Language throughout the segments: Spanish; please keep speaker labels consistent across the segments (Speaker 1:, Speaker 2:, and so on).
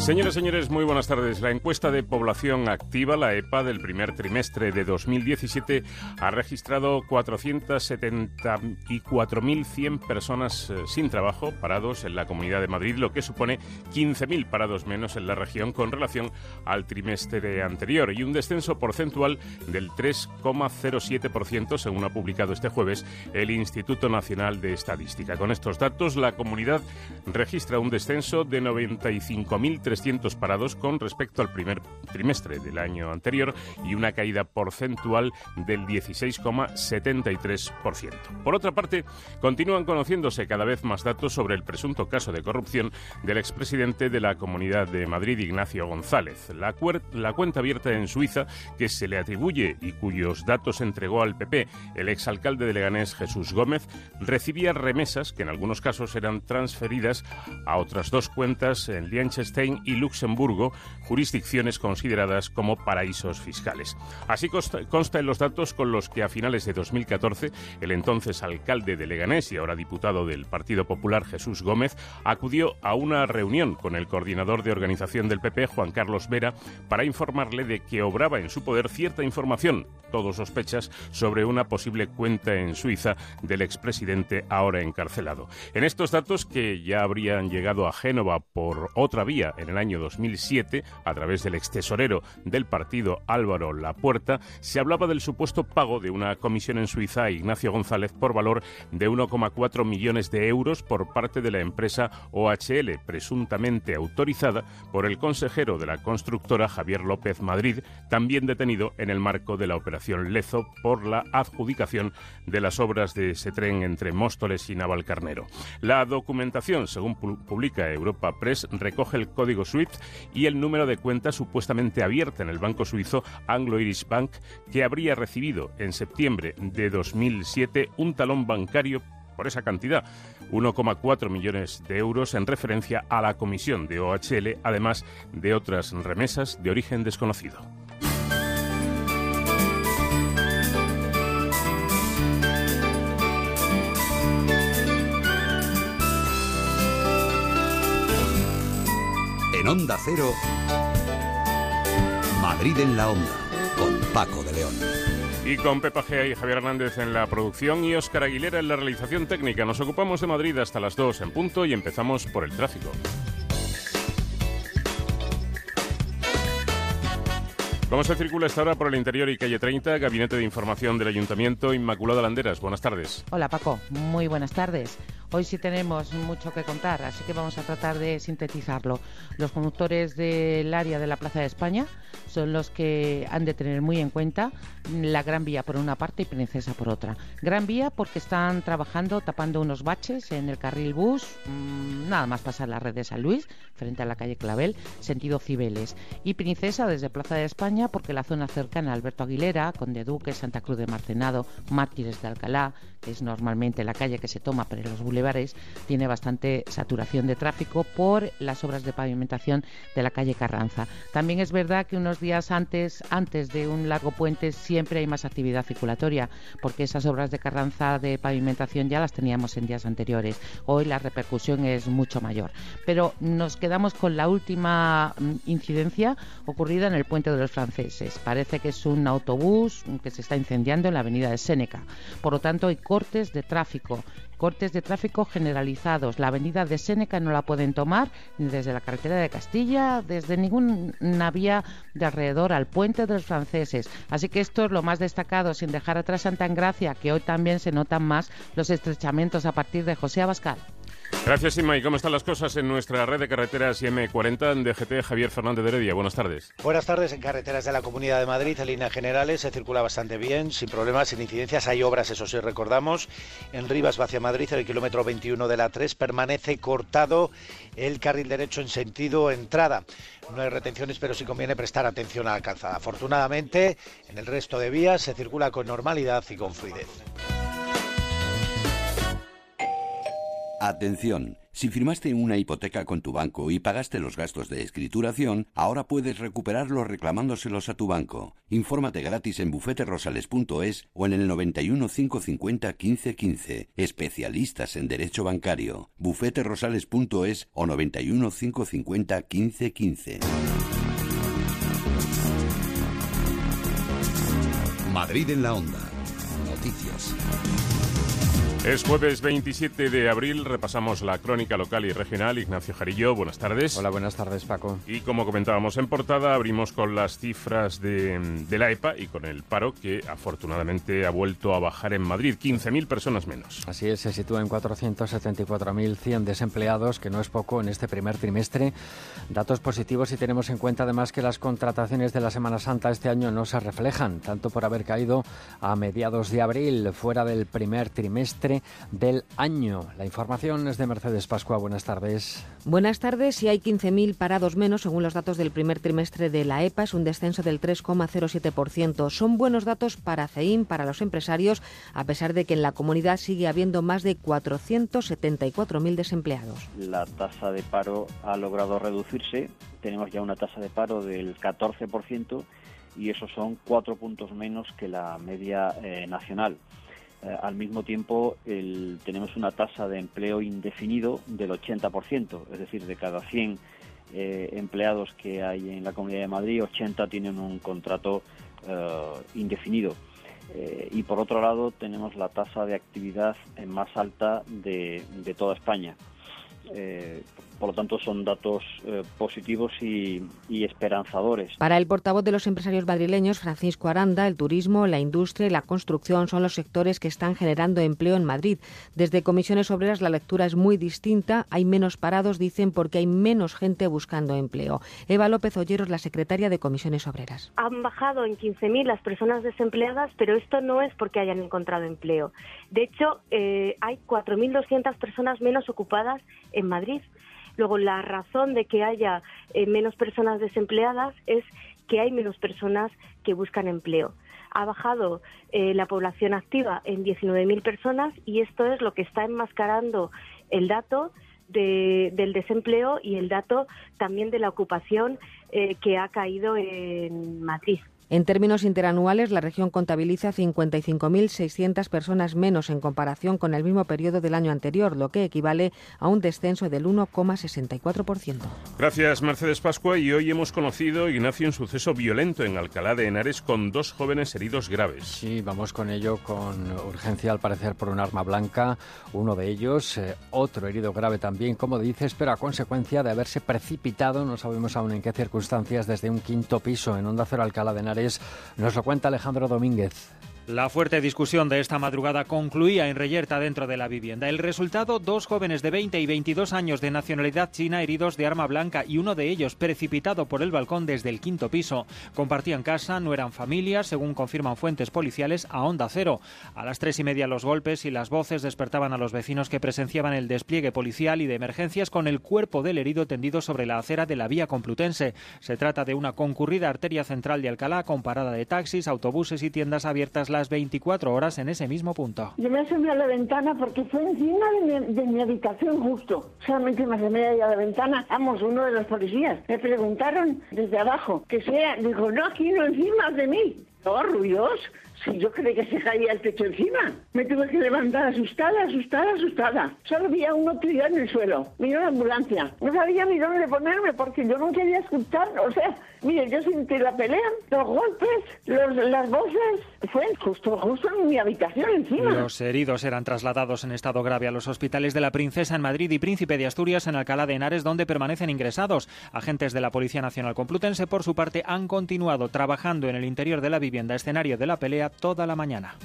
Speaker 1: Señoras y señores, muy buenas tardes. La encuesta de población activa, la EPA, del primer trimestre de 2017 ha registrado 474.100 personas eh, sin trabajo, parados en la Comunidad de Madrid, lo que supone 15.000 parados menos en la región con relación al trimestre anterior y un descenso porcentual del 3,07% según ha publicado este jueves el Instituto Nacional de Estadística. Con estos datos, la comunidad registra un descenso de 95.000 300 parados con respecto al primer trimestre del año anterior y una caída porcentual del 16,73%. Por otra parte, continúan conociéndose cada vez más datos sobre el presunto caso de corrupción del expresidente de la Comunidad de Madrid, Ignacio González. La, la cuenta abierta en Suiza, que se le atribuye y cuyos datos entregó al PP el exalcalde de Leganés, Jesús Gómez, recibía remesas que en algunos casos eran transferidas a otras dos cuentas en Liechtenstein y Luxemburgo, jurisdicciones consideradas como paraísos fiscales. Así consta, en los datos con los que a finales de 2014 el entonces alcalde de Leganés y ahora diputado del Partido Popular Jesús Gómez acudió a una reunión con el coordinador de organización del PP, Juan Carlos Vera, para informarle de que obraba en su poder cierta información, todos sospechas, sobre una posible cuenta en Suiza del expresidente ahora encarcelado. En estos datos, que ya habrían llegado a Génova por otra vía en el año 2007, a través del extesorero del partido Álvaro Lapuerta, se hablaba del supuesto pago de una comisión en Suiza a Ignacio González por valor de 1,4 millones de euros por parte de la empresa OHL, presuntamente autorizada por el consejero de la constructora Javier López Madrid, también detenido en el marco de la operación Lezo por la adjudicación de las obras de ese tren entre Móstoles y Navalcarnero. La documentación, según publica Europa Press, recoge el código SWIFT y el número de cuenta supuestamente abierta en el banco suizo Anglo-Irish Bank que habría recibido en septiembre de 2007 un talón bancario por esa cantidad, 1,4 millones de euros en referencia a la comisión de OHL, además de otras remesas de origen desconocido.
Speaker 2: En Onda Cero, Madrid en la Onda, con Paco de León.
Speaker 1: Y con Pepa Gea y Javier Hernández en la producción y Óscar Aguilera en la realización técnica. Nos ocupamos de Madrid hasta las 2 en punto y empezamos por el tráfico. ¿Cómo se circula esta hora por el interior y calle 30? Gabinete de Información del Ayuntamiento, Inmaculada Landeras. Buenas tardes.
Speaker 3: Hola Paco, muy buenas tardes. Hoy sí tenemos mucho que contar, así que vamos a tratar de sintetizarlo. Los conductores del área de la Plaza de España son los que han de tener muy en cuenta la Gran Vía por una parte y Princesa por otra. Gran Vía porque están trabajando tapando unos baches en el carril bus, mmm, nada más pasar la red de San Luis, frente a la calle Clavel, sentido Cibeles. Y Princesa desde Plaza de España porque la zona cercana a Alberto Aguilera, Conde Duque, Santa Cruz de Marcenado, Mártires de Alcalá, que es normalmente la calle que se toma para los bulevares, tiene bastante saturación de tráfico por las obras de pavimentación de la calle Carranza. También es verdad que unos días antes, antes de un largo puente siempre hay más actividad circulatoria, porque esas obras de Carranza de pavimentación ya las teníamos en días anteriores. Hoy la repercusión es mucho mayor. Pero nos quedamos con la última mm, incidencia ocurrida en el puente de los franceses. Parece que es un autobús que se está incendiando en la avenida de Séneca. Por lo tanto, hay cortes de tráfico cortes de tráfico generalizados. La avenida de Séneca no la pueden tomar ni desde la carretera de Castilla, desde ninguna vía de alrededor al puente de los franceses. Así que esto es lo más destacado, sin dejar atrás Santa Engracia, que hoy también se notan más los estrechamientos a partir de José Abascal.
Speaker 1: Gracias, Inma. ¿Y cómo están las cosas en nuestra red de carreteras IM40 en DGT? Javier Fernández de Heredia, buenas tardes.
Speaker 4: Buenas tardes. En carreteras de la Comunidad de Madrid, en líneas generales, se circula bastante bien, sin problemas, sin incidencias. Hay obras, eso sí, recordamos. En Rivas, hacia Madrid, en el kilómetro 21 de la 3, permanece cortado el carril derecho en sentido entrada. No hay retenciones, pero sí conviene prestar atención a la calzada. Afortunadamente, en el resto de vías se circula con normalidad y con fluidez.
Speaker 2: Atención Si firmaste una hipoteca con tu banco y pagaste los gastos de escrituración, ahora puedes recuperarlos reclamándoselos a tu banco. Infórmate gratis en bufeterosales.es o en el 91 550 1515. Especialistas en Derecho Bancario. bufeterosales.es o 91 550 1515. Madrid en la onda. Noticias.
Speaker 1: Es jueves 27 de abril, repasamos la crónica local y regional. Ignacio Jarillo, buenas tardes.
Speaker 5: Hola, buenas tardes, Paco.
Speaker 1: Y como comentábamos en portada, abrimos con las cifras de, de la EPA y con el paro que afortunadamente ha vuelto a bajar en Madrid, 15.000 personas menos.
Speaker 5: Así es, se sitúa en 474.100 desempleados, que no es poco en este primer trimestre. Datos positivos si tenemos en cuenta además que las contrataciones de la Semana Santa este año no se reflejan, tanto por haber caído a mediados de abril, fuera del primer trimestre del año. La información es de Mercedes Pascua. Buenas tardes.
Speaker 6: Buenas tardes. Y hay 15.000 parados menos, según los datos del primer trimestre de la EPA, es un descenso del 3,07%. Son buenos datos para CEIM, para los empresarios, a pesar de que en la comunidad sigue habiendo más de 474.000 desempleados.
Speaker 7: La tasa de paro ha logrado reducirse. Tenemos ya una tasa de paro del 14% y eso son cuatro puntos menos que la media eh, nacional. Eh, al mismo tiempo tenemos una tasa de empleo indefinido del 80%, es decir, de cada 100 eh, empleados que hay en la Comunidad de Madrid, 80 tienen un contrato eh, indefinido. y por otro lado tenemos la tasa de actividad más alta de, de toda España. Por lo tanto, son datos eh, positivos y, esperanzadores.
Speaker 6: Para el portavoz de los empresarios madrileños, Francisco Aranda, el turismo, la industria y la construcción son los sectores que están generando empleo en Madrid. Desde Comisiones Obreras la lectura es muy distinta. Hay menos parados, dicen, porque hay menos gente buscando empleo. Eva López Olleros, la secretaria de Comisiones Obreras.
Speaker 8: Han bajado en 15.000 las personas desempleadas, pero esto no es porque hayan encontrado empleo. De hecho, eh, hay 4.200 personas menos ocupadas en Madrid. Luego, la razón de que haya eh, menos personas desempleadas es que hay menos personas que buscan empleo. Ha bajado eh, la población activa en 19.000 personas y esto es lo que está enmascarando el dato del desempleo y el dato también de la ocupación eh, que ha caído en Madrid.
Speaker 6: En términos interanuales, la región contabiliza 55.600 personas menos en comparación con el mismo periodo del año anterior, lo que equivale a un descenso del 1,64%.
Speaker 1: Gracias, Mercedes Pascua. Y hoy hemos conocido, Ignacio, un suceso violento en Alcalá de Henares con dos jóvenes heridos graves.
Speaker 5: Sí, vamos con ello con urgencia, al parecer, por un arma blanca. Uno de ellos, eh, otro herido grave también, como dices, pero a consecuencia de haberse precipitado, no sabemos aún en qué circunstancias, desde un quinto piso en Onda Cero Alcalá de Henares nos lo cuenta Alejandro Domínguez.
Speaker 9: La fuerte discusión de esta madrugada concluía en Reyerta dentro de la vivienda. El resultado, dos jóvenes de 20 y 22 años de nacionalidad china heridos de arma blanca y uno de ellos precipitado por el balcón desde el quinto piso. Compartían casa, no eran familias, según confirman fuentes policiales, a onda cero. A las tres y media los golpes y las voces despertaban a los vecinos que presenciaban el despliegue policial y de emergencias con el cuerpo del herido tendido sobre la acera de la vía Complutense. Se trata de una concurrida arteria central de Alcalá con parada de taxis, autobuses y tiendas abiertas las 24 horas en ese mismo punto.
Speaker 10: Yo me asomé a la ventana porque fue encima de mi, habitación justo. Solamente me asomé a la ventana. Vamos, uno de los policías. Me preguntaron desde abajo que sea. Dijo, no, aquí no, encima de mí. Oh, ruidos. Yo creí que se caía el techo encima. Me tuve que levantar asustada, asustada, asustada. Solo había uno tirado en el suelo. Vino la ambulancia. No sabía ni dónde ponerme porque yo no quería escuchar. O sea, mire, yo sentí la pelea, los golpes, las voces. Fue justo, justo en mi habitación encima.
Speaker 9: Los heridos eran trasladados en estado grave a los hospitales de la Princesa en Madrid y Príncipe de Asturias en Alcalá de Henares, donde permanecen ingresados. Agentes de la Policía Nacional Complutense, por su parte, han continuado trabajando en el interior de la vivienda escenario de la pelea toda la mañana.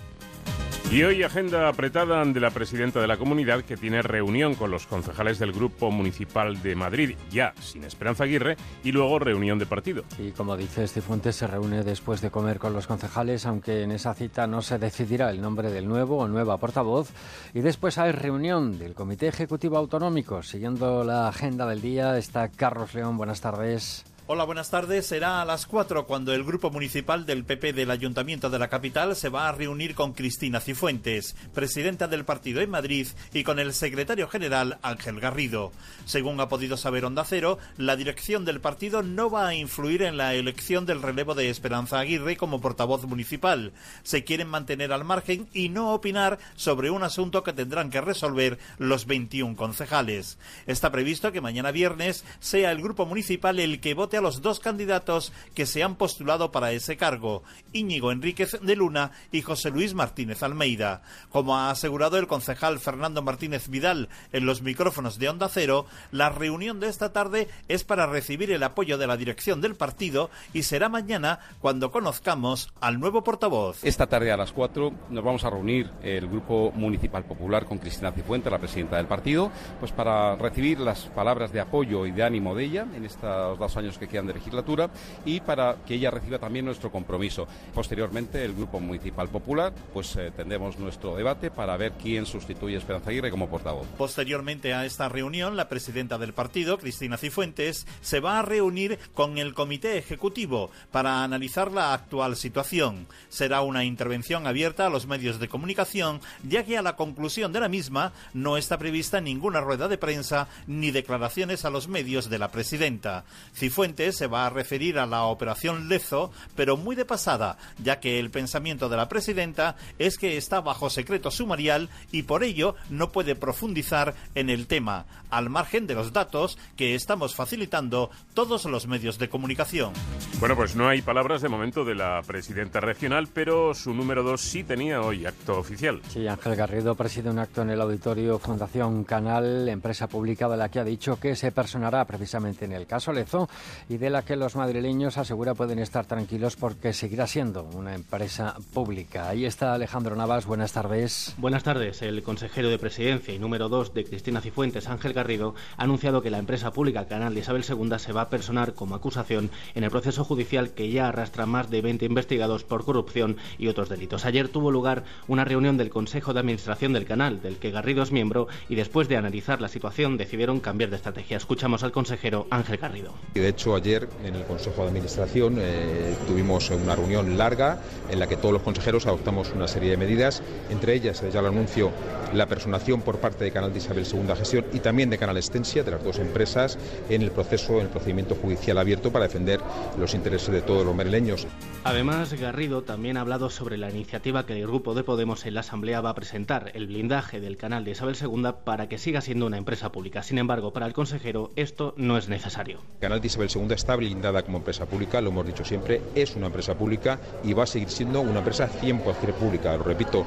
Speaker 1: Y hoy agenda apretada de la presidenta de la comunidad que tiene reunión con los concejales del Grupo Municipal de Madrid, ya sin Esperanza Aguirre, y luego reunión de partido.
Speaker 5: Y como dice Cifuentes, se reúne después de comer con los concejales, aunque en esa cita no se decidirá el nombre del nuevo o nueva portavoz. Y después hay reunión del Comité Ejecutivo Autonómico. Siguiendo la agenda del día está Carlos León. Buenas tardes.
Speaker 11: Hola, buenas tardes. Será a las 4 cuando el grupo municipal del PP del Ayuntamiento de la capital se va a reunir con Cristina Cifuentes, presidenta del partido en Madrid, y con el secretario general Ángel Garrido. Según ha podido saber Onda Cero, la dirección del partido no va a influir en la elección del relevo de Esperanza Aguirre como portavoz municipal. Se quieren mantener al margen y no opinar sobre un asunto que tendrán que resolver los 21 concejales. Está previsto que mañana viernes sea el grupo municipal el que vote a los dos candidatos que se han postulado para ese cargo, Íñigo Enríquez de Luna y José Luis Martínez Almeida. Como ha asegurado el concejal Fernando Martínez Vidal en los micrófonos de Onda Cero, la reunión de esta tarde es para recibir el apoyo de la dirección del partido y será mañana cuando conozcamos al nuevo portavoz.
Speaker 12: Esta tarde a las 4 nos vamos a reunir el Grupo Municipal Popular con Cristina Cifuente, la presidenta del partido, pues para recibir las palabras de apoyo y de ánimo de ella en estos dos años que quedan de legislatura y para que ella reciba también nuestro compromiso. Posteriormente, el Grupo Municipal Popular, pues eh, tendremos nuestro debate para ver quién sustituye a Esperanza Aguirre como portavoz.
Speaker 11: Posteriormente a esta reunión, la presidenta del partido, Cristina Cifuentes, se va a reunir con el Comité Ejecutivo para analizar la actual situación. Será una intervención abierta a los medios de comunicación, ya que a la conclusión de la misma no está prevista ninguna rueda de prensa ni declaraciones a los medios de la presidenta. Cifuentes se va a referir a la operación Lezo, pero muy de pasada, ya que el pensamiento de la presidenta es que está bajo secreto sumarial y por ello no puede profundizar en el tema, al margen de los datos que estamos facilitando todos los medios de comunicación.
Speaker 1: Bueno, pues no hay palabras de momento de la presidenta regional, pero su número dos sí tenía hoy acto oficial.
Speaker 5: Sí, Ángel Garrido preside un acto en el auditorio Fundación Canal, empresa pública de la que ha dicho que se personará precisamente en el caso Lezo y de la que los madrileños asegura pueden estar tranquilos porque seguirá siendo una empresa pública. Ahí está Alejandro Navas, buenas tardes.
Speaker 13: Buenas tardes. El consejero de Presidencia y número 2 de Cristina Cifuentes, Ángel Garrido, ha anunciado que la empresa pública Canal de Isabel II se va a personar como acusación en el proceso judicial que ya arrastra más de 20 investigados por corrupción y otros delitos. Ayer tuvo lugar una reunión del Consejo de Administración del canal, del que Garrido es miembro, y después de analizar la situación decidieron cambiar de estrategia. Escuchamos al consejero Ángel Garrido.
Speaker 14: de hecho, ayer en el Consejo de Administración eh, tuvimos una reunión larga en la que todos los consejeros adoptamos una serie de medidas, entre ellas, ya lo anuncio, la personación por parte de Canal de Isabel II Gestión y también de Canal Extensia, de las dos empresas, en el proceso, en el procedimiento judicial abierto para defender los intereses de todos los madrileños.
Speaker 13: Además, Garrido también ha hablado sobre la iniciativa que el grupo de Podemos en la Asamblea va a presentar, el blindaje del canal de Isabel II para que siga siendo una empresa pública. Sin embargo, para el consejero esto no es necesario.
Speaker 14: Canal de Isabel II está blindada como empresa pública, lo hemos dicho siempre, es una empresa pública y va a seguir siendo una empresa 100% pública. Lo repito,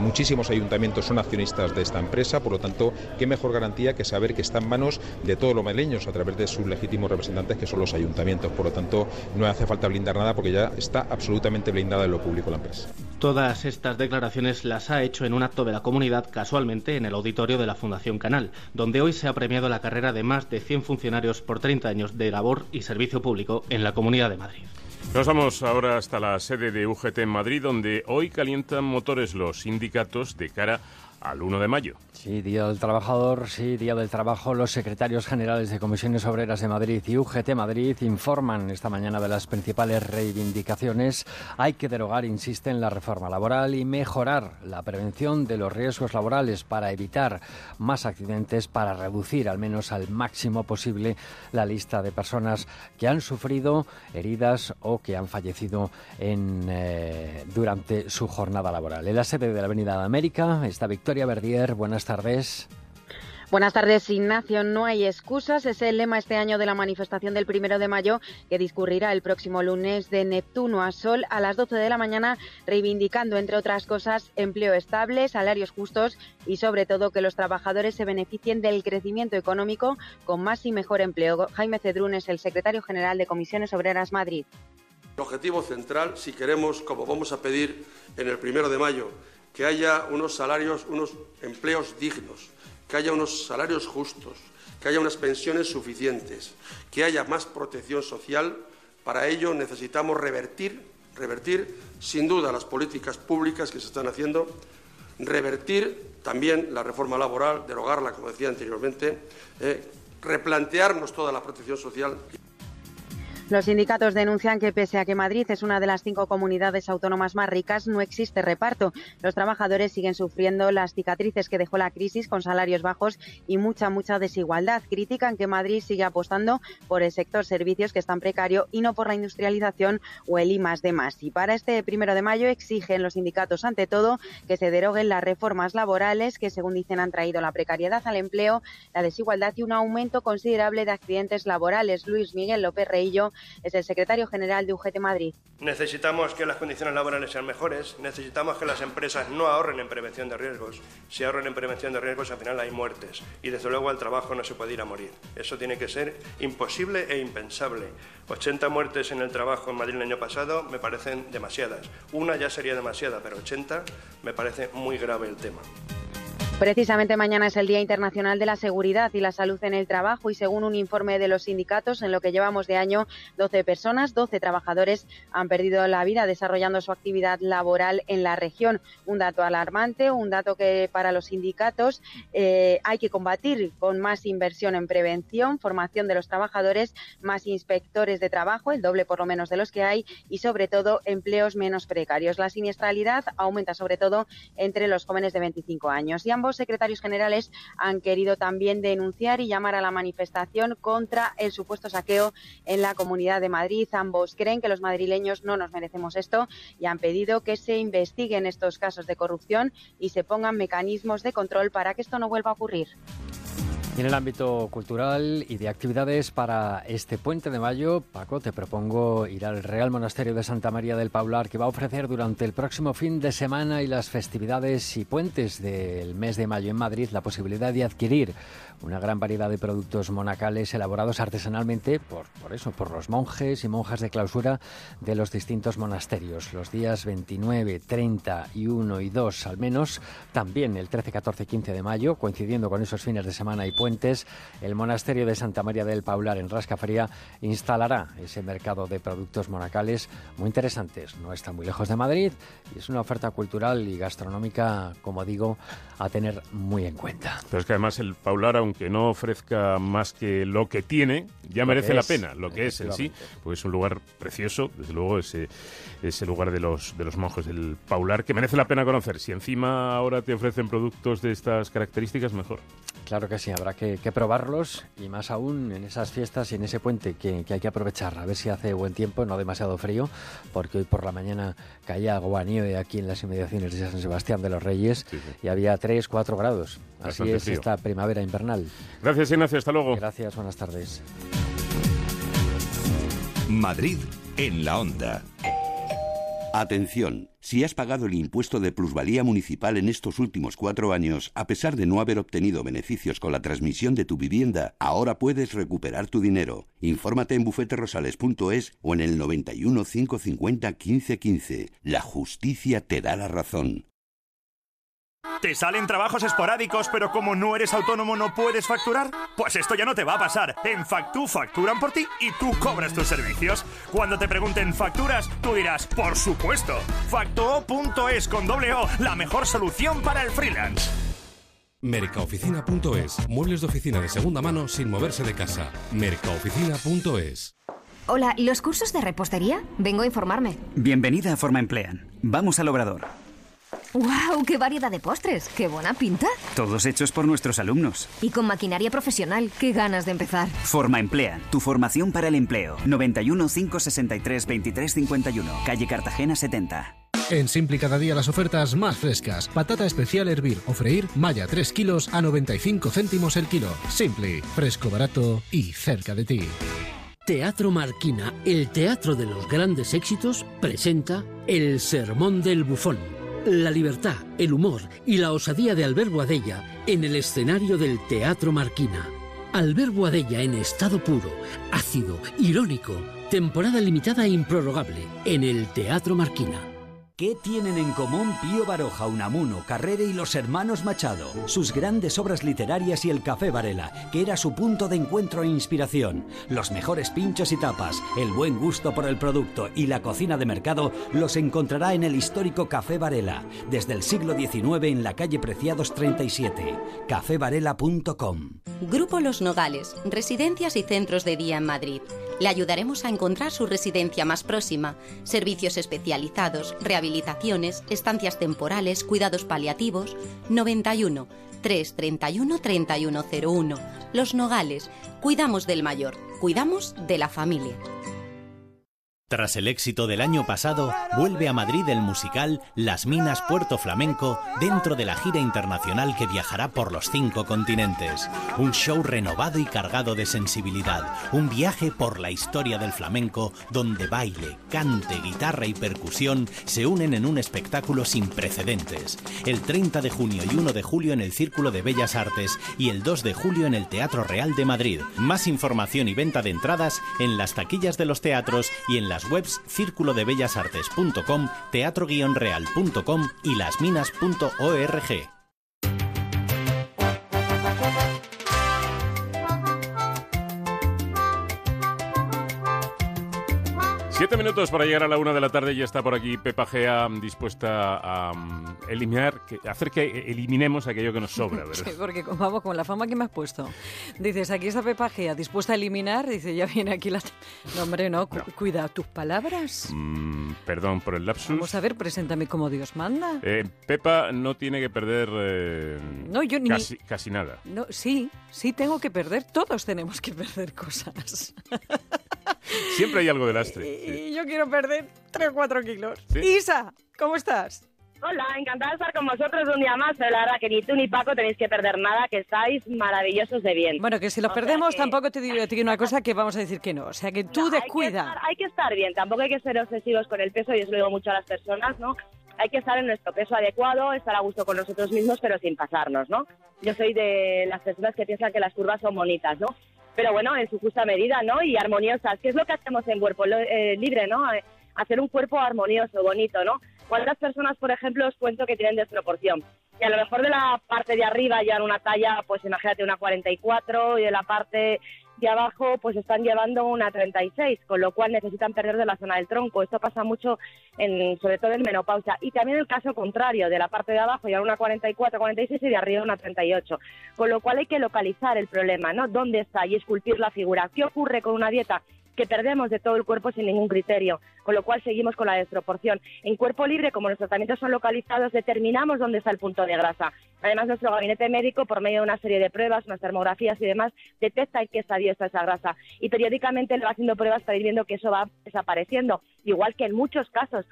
Speaker 14: muchísimos ayuntamientos son accionistas de esta empresa, por lo tanto, qué mejor garantía que saber que está en manos de todos los madrileños a través de sus legítimos representantes, que son los ayuntamientos. Por lo tanto, no hace falta blindar nada porque ya está absolutamente blindada en lo público la empresa.
Speaker 13: Todas estas declaraciones las ha hecho en un acto de la comunidad, casualmente en el auditorio de la Fundación Canal, donde hoy se ha premiado la carrera de más de 100 funcionarios por 30 años de labor y servicio público en la Comunidad de Madrid.
Speaker 1: Nos vamos ahora hasta la sede de UGT en Madrid, donde hoy calientan motores los sindicatos de cara al 1 de mayo.
Speaker 5: Sí, Día del Trabajador, sí, Día del Trabajo. Los secretarios generales de Comisiones Obreras de Madrid y UGT Madrid informan esta mañana de las principales reivindicaciones. Hay que derogar, insisten, la reforma laboral y mejorar la prevención de los riesgos laborales para evitar más accidentes, para reducir al menos al máximo posible la lista de personas que han sufrido heridas o que han fallecido en, eh, durante su jornada laboral. En la sede de la Avenida de América está Victoria Victoria Verdier, buenas tardes.
Speaker 15: Buenas tardes, Ignacio. No hay excusas. Es el lema este año de la manifestación del primero de mayo que discurrirá el próximo lunes de Neptuno a Sol a las 12 de la mañana, reivindicando, entre otras cosas, empleo estable, salarios justos y, sobre todo, que los trabajadores se beneficien del crecimiento económico con más y mejor empleo. Jaime Cedrún es el secretario general de Comisiones Obreras Madrid.
Speaker 16: El objetivo central, si queremos, como vamos a pedir en el primero de mayo, que haya unos salarios, unos empleos dignos, que haya unos salarios justos, que haya unas pensiones suficientes, que haya más protección social. Para ello necesitamos revertir, revertir sin duda las políticas públicas que se están haciendo, revertir también la reforma laboral, derogarla, como decía anteriormente, eh, replantearnos toda la protección social.
Speaker 15: Los sindicatos denuncian que pese a que Madrid es una de las cinco comunidades autónomas más ricas, no existe reparto. Los trabajadores siguen sufriendo las cicatrices que dejó la crisis con salarios bajos y mucha, mucha desigualdad. Critican que Madrid sigue apostando por el sector servicios que es tan precario y no por la industrialización o el I de más. Y para este primero de mayo exigen los sindicatos, ante todo, que se deroguen las reformas laborales que, según dicen, han traído la precariedad al empleo, la desigualdad y un aumento considerable de accidentes laborales. Luis Miguel López Reillo es el secretario general de UGT Madrid.
Speaker 17: Necesitamos que las condiciones laborales sean mejores, necesitamos que las empresas no ahorren en prevención de riesgos. Si ahorran en prevención de riesgos, al final hay muertes y desde luego al trabajo no se puede ir a morir. Eso tiene que ser imposible e impensable. 80 muertes en el trabajo en Madrid el año pasado me parecen demasiadas. Una ya sería demasiada, pero 80 me parece muy grave el tema.
Speaker 15: Precisamente mañana es el Día Internacional de la Seguridad y la Salud en el Trabajo y según un informe de los sindicatos, en lo que llevamos de año, 12 personas, 12 trabajadores han perdido la vida desarrollando su actividad laboral en la región. Un dato alarmante, un dato que para los sindicatos eh, hay que combatir con más inversión en prevención, formación de los trabajadores, más inspectores de trabajo, el doble por lo menos de los que hay, y sobre todo empleos menos precarios. La siniestralidad aumenta sobre todo entre los jóvenes de 25 años. Y ambos secretarios generales han querido también denunciar y llamar a la manifestación contra el supuesto saqueo en la Comunidad de Madrid. Ambos creen que los madrileños no nos merecemos esto y han pedido que se investiguen estos casos de corrupción y se pongan mecanismos de control para que esto no vuelva a ocurrir.
Speaker 5: En el ámbito cultural y de actividades para este puente de mayo, Paco, te propongo ir al Real Monasterio de Santa María del Paular, que va a ofrecer durante el próximo fin de semana y las festividades y puentes del mes de mayo en Madrid la posibilidad de adquirir una gran variedad de productos monacales elaborados artesanalmente por, por eso, por los monjes y monjas de clausura de los distintos monasterios. Los días 29, 30 y 1 y 2 al menos, también el 13, 14 y 15 de mayo, coincidiendo con esos fines de semana y puentes, el monasterio de Santa María del Paular en Rascafría instalará ese mercado de productos monacales muy interesantes. No está muy lejos de Madrid y es una oferta cultural y gastronómica, como digo, a tener muy en cuenta.
Speaker 1: Pero es que además el Paular, aunque no ofrezca más que lo que tiene, ya
Speaker 5: Lo
Speaker 1: merece la pena, lo que es en sí, pues es un lugar precioso, desde luego ese, ese lugar de los, de los monjes del Paular, que merece la pena conocer. Si encima ahora te ofrecen productos de estas características, mejor.
Speaker 5: Claro que sí, habrá que, que probarlos y más aún en esas fiestas y en ese puente que, que hay que aprovechar, a ver si hace buen tiempo, no demasiado frío, porque hoy por la mañana caía agua nieve aquí en las inmediaciones de San Sebastián de los Reyes y había 3, 4 grados. Así
Speaker 1: Bastante
Speaker 5: es
Speaker 1: frío.
Speaker 5: esta primavera invernal.
Speaker 1: Gracias, Ignacio. Hasta luego.
Speaker 5: Gracias, buenas tardes.
Speaker 2: Madrid en la onda. Atención, si has pagado el impuesto de plusvalía municipal en estos últimos cuatro años, a pesar de no haber obtenido beneficios con la transmisión de tu vivienda, ahora puedes recuperar tu dinero. Infórmate en bufeterosales.es o en el 91 550 1515. La justicia te da la razón.
Speaker 18: ¿Te salen trabajos esporádicos, pero como no eres autónomo no puedes facturar? Pues esto ya no te va a pasar. En Factu facturan por ti y tú cobras tus servicios. Cuando te pregunten facturas, tú dirás, por supuesto. Factuo.es con doble O, la mejor solución para el freelance.
Speaker 19: Mercaoficina.es. Muebles de oficina de segunda mano sin moverse de casa. Mercaoficina.es.
Speaker 20: Hola, ¿los cursos de repostería? Vengo a informarme.
Speaker 21: Bienvenida a Forma Emplean. Vamos al obrador.
Speaker 20: ¡Wow! ¡Qué variedad de postres! ¡Qué buena pinta!
Speaker 21: Todos hechos por nuestros alumnos.
Speaker 20: Y con maquinaria profesional. ¡Qué ganas de empezar!
Speaker 21: Forma Emplean, tu formación para el empleo. 91 563 23 51, calle Cartagena 70.
Speaker 22: En Simpli cada día las ofertas más frescas. Patata especial hervir o freír, malla 3 kilos a 95 céntimos el kilo. Simpli, fresco, barato y cerca de ti.
Speaker 23: Teatro Marquina, el teatro de los grandes éxitos, presenta El Sermón del Bufón. La libertad, el humor y la osadía de Albert Boadella en el escenario del Teatro Marquina. Albert Boadella en estado puro, ácido, irónico. Temporada limitada e improrrogable en el Teatro Marquina.
Speaker 24: ¿Qué tienen en común Pío Baroja, Unamuno, Carrere y los hermanos Machado? Sus grandes obras literarias y el Café Varela, que era su punto de encuentro e inspiración. Los mejores pinchos y tapas, el buen gusto por el producto y la cocina de mercado los encontrará en el histórico Café Varela, desde el siglo XIX en la calle Preciados 37. cafevarela.com.
Speaker 25: Grupo Los Nogales, residencias y centros de día en Madrid. Le ayudaremos a encontrar su residencia más próxima, servicios especializados, rehabilitaciones, estancias temporales, cuidados paliativos. 91 331 3101. Los Nogales. Cuidamos del mayor, cuidamos de la familia.
Speaker 26: Tras el éxito del año pasado, vuelve a Madrid el musical Las Minas Puerto Flamenco dentro de la gira internacional que viajará por los cinco continentes. Un show renovado y cargado de sensibilidad, un viaje por la historia del flamenco donde baile, cante, guitarra y percusión se unen en un espectáculo sin precedentes. El 30 de junio y 1 de julio en el Círculo de Bellas Artes y el 2 de julio en el Teatro Real de Madrid. Más información y venta de entradas en las taquillas de los teatros y en las webs círculodebellasartes.com, teatro-real.com y lasminas.org.
Speaker 1: Siete minutos para llegar a la una de la tarde y está por aquí Pepa Gea dispuesta a um, eliminar, que, hacer que eliminemos aquello que nos sobra, ¿verdad?
Speaker 27: Sí, porque vamos, con la fama que me has puesto. Dices, aquí está Pepa Gea dispuesta a eliminar, dice, ya viene aquí la... No, hombre, no, cu- cuida tus palabras.
Speaker 1: Mm, perdón por el lapsus.
Speaker 27: Vamos a ver, preséntame como Dios manda.
Speaker 1: Eh, Pepa no tiene que perder eh,
Speaker 27: No, yo ni-
Speaker 1: casi, casi nada.
Speaker 27: No, sí, sí tengo que perder, todos tenemos que perder cosas.
Speaker 1: Siempre hay algo de lastre. sí.
Speaker 27: Y yo quiero perder 3 o 4 kilos.
Speaker 1: Sí.
Speaker 27: Isa, ¿cómo estás?
Speaker 28: Hola, encantada de estar con vosotros un día más. Pero la verdad que ni tú ni Paco tenéis que perder nada, que estáis maravillosos de bien.
Speaker 27: Bueno, que si lo
Speaker 28: O
Speaker 27: perdemos
Speaker 28: que-
Speaker 27: tampoco te digo una cosa que vamos a decir que no. O sea, que tú
Speaker 28: No, hay que
Speaker 27: descuida.
Speaker 28: estar- Hay que, estar bien, tampoco hay que ser obsesivos con el peso, y eso lo digo mucho a las personas, ¿no? Hay que estar en nuestro peso adecuado, estar a gusto con nosotros mismos, pero sin pasarnos, ¿no? Yo soy de las personas que piensan que las curvas son bonitas, ¿no? Pero bueno, en su justa medida, ¿no? Y armoniosas. ¿Qué es lo que hacemos en cuerpo eh, libre, ¿no? Eh, hacer un cuerpo armonioso, bonito, ¿no? ¿Cuántas personas, por ejemplo, os cuento que tienen desproporción? Y a lo mejor de la parte de arriba llevan una talla, pues imagínate una 44, y de la parte de abajo pues están llevando una 36, con lo cual necesitan perder de la zona del tronco. Esto pasa mucho, en, sobre todo en menopausia. Y también el caso contrario, de la parte de abajo llevar una 44, 46 y de arriba una 38. Con lo cual hay que localizar el problema, ¿no? ¿Dónde está? Y esculpir la figura. ¿Qué ocurre con una dieta? Que perdemos de todo el cuerpo sin ningún criterio, con lo cual seguimos con la desproporción. En cuerpo libre, como los tratamientos son localizados, determinamos dónde está el punto de grasa. Además, nuestro gabinete médico, por medio de una serie de pruebas, unas termografías y demás, detecta en qué estadio está esa grasa. Y periódicamente le va haciendo pruebas para ir viendo que eso va desapareciendo. Igual que en muchos casos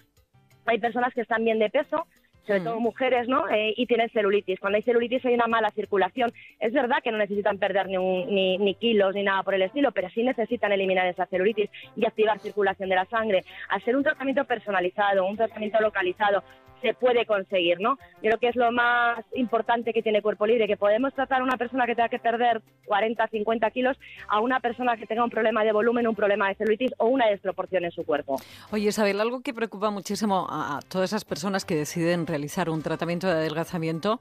Speaker 28: hay personas que están bien de peso, sobre todo mujeres, ¿no? Eh, y tienen celulitis. Cuando hay celulitis hay una mala circulación. Es verdad que no necesitan perder ni, un- ni, ni kilos ni nada por el estilo, pero sí necesitan eliminar esa celulitis y activar circulación de la sangre. Al ser un tratamiento personalizado, un tratamiento localizado, se puede conseguir, ¿no? Yo creo que es lo más importante que tiene Cuerpo Libre, que podemos tratar a una persona que tenga que perder 40, 50 kilos a una persona que tenga un problema de volumen, un problema de celulitis o una desproporción en su cuerpo.
Speaker 27: Oye, Isabel, algo que preocupa muchísimo a todas esas personas que deciden realizar un tratamiento de adelgazamiento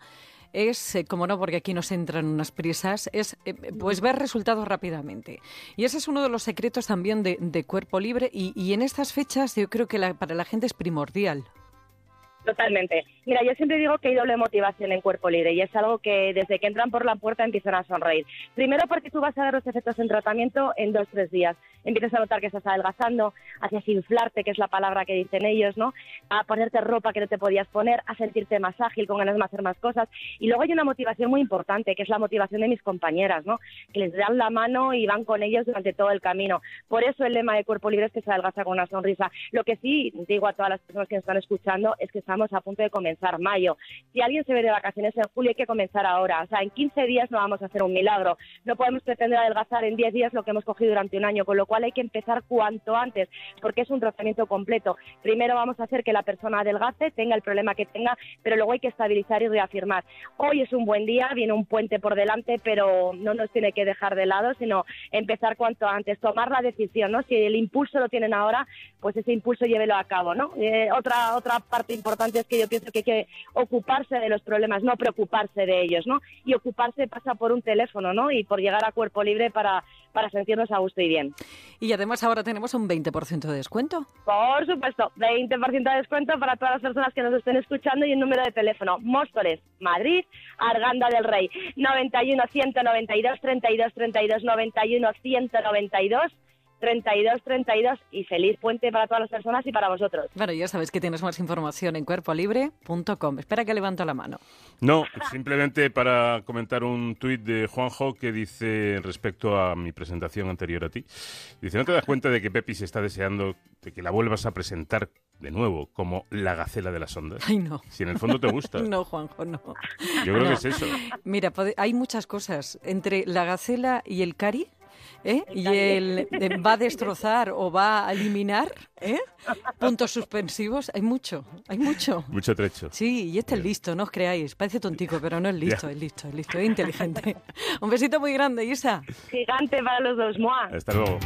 Speaker 27: es, eh, como no, porque aquí nos entran unas prisas, es eh, pues ver resultados rápidamente. Y ese es uno de los secretos también de, de cuerpo libre y, y en estas fechas yo creo que la- para la gente es primordial.
Speaker 28: Totalmente. Mira, yo siempre digo que hay doble motivación en cuerpo libre y es algo que desde que entran por la puerta empiezan a sonreír. Primero porque tú vas a ver los efectos en tratamiento en dos, tres días. Empiezas a notar que estás adelgazando, haces inflarte, que es la palabra que dicen ellos, ¿no? A ponerte ropa que no te podías poner, a sentirte más ágil, con ganas de hacer más cosas. Y luego hay una motivación muy importante, que es la motivación de mis compañeras, ¿no? Que les dan la mano y van con ellos durante todo el camino. Por eso el lema de cuerpo libre es que se adelgaza con una sonrisa. Lo que sí digo a todas las personas que nos están escuchando es que estamos a punto de comenzar mayo. Si alguien se ve de vacaciones en julio, hay que comenzar ahora. O sea, en 15 días no vamos a hacer un milagro. No podemos pretender adelgazar en 10 días lo que hemos cogido durante un año, con lo cual hay que empezar cuanto antes, porque es un tratamiento completo. Primero vamos a hacer que la persona adelgace, tenga el problema que tenga, pero luego hay que estabilizar y reafirmar. Hoy es un buen día, viene un puente por delante, pero no nos tiene que dejar de lado, sino empezar cuanto antes, tomar la decisión, ¿no? Si el impulso lo tienen ahora, pues ese impulso llévelo a cabo, ¿no? Eh, otra, otra parte importante es que yo pienso que hay que ocuparse de los problemas, no preocuparse de ellos, ¿no? Y ocuparse pasa por un teléfono, ¿no? Y por llegar a cuerpo libre para, para sentirnos a gusto y bien.
Speaker 27: Y además ahora tenemos un 20% de descuento.
Speaker 28: Por supuesto, 20% de descuento para todas las personas que nos estén escuchando y un número de teléfono. Móstoles, Madrid, Arganda del Rey, 91 192 32 32 91 192 32 32 y feliz puente para todas las personas y para vosotros.
Speaker 27: Bueno, ya sabes que tienes más información en cuerpolibre.com. Espera que levanto la mano.
Speaker 1: No, simplemente para comentar un tuit de Juanjo que dice respecto a mi presentación anterior a ti. Dice, ¿no te das cuenta de que Pepi se está deseando de que la vuelvas a presentar de nuevo como la gacela de las ondas?
Speaker 27: Ay, no.
Speaker 1: Si en el fondo te gusta.
Speaker 27: no, Juanjo, no.
Speaker 1: Yo creo que es eso.
Speaker 27: Mira, hay muchas cosas. Entre la gacela y el cari ¿eh? y él va a destrozar o va a eliminar ¿eh? puntos suspensivos. Hay mucho, hay mucho.
Speaker 1: Mucho trecho.
Speaker 27: Sí, y este es listo, no os creáis. Parece tontico, pero no es listo, es listo, es listo, es inteligente. Un besito muy grande, Isa.
Speaker 28: Gigante para los dos, Moa.
Speaker 1: Hasta luego.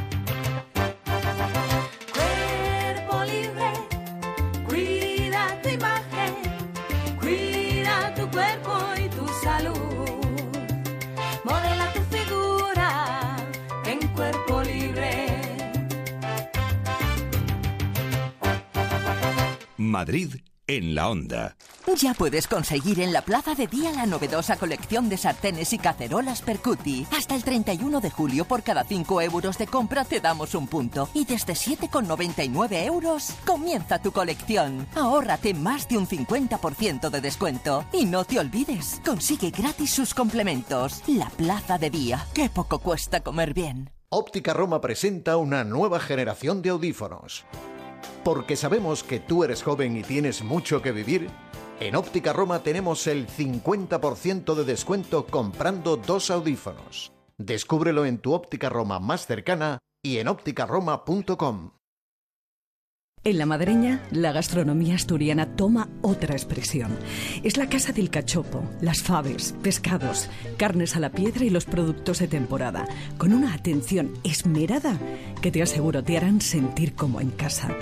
Speaker 2: Madrid en la onda.
Speaker 29: Ya puedes conseguir en la Plaza de Día la novedosa colección de sartenes y cacerolas Percuti. Hasta el 31 de julio por cada 5 euros de compra te damos un punto. Y desde 7,99 euros comienza tu colección. Ahórrate más de un 50% de descuento. Y no te olvides, consigue gratis sus complementos. La Plaza de Día. Qué poco cuesta comer bien.
Speaker 30: Óptica Roma presenta una nueva generación de audífonos. Porque sabemos que tú eres joven y tienes mucho que vivir, en Óptica Roma tenemos el 50% de descuento comprando dos audífonos. Descúbrelo en tu óptica Roma más cercana y en ópticaroma.com.
Speaker 31: En La Madreña, la gastronomía asturiana toma otra expresión. Es la casa del cachopo, las faves, pescados, carnes a la piedra y los productos de temporada, con una atención esmerada que te aseguro te harán sentir como en casa.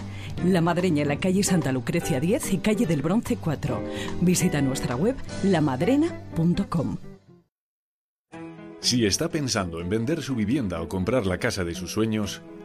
Speaker 31: La Madreña en la calle Santa Lucrecia 10 y calle del Bronce 4. Visita nuestra web lamadrena.com.
Speaker 32: Si está pensando en vender su vivienda o comprar la casa de sus sueños,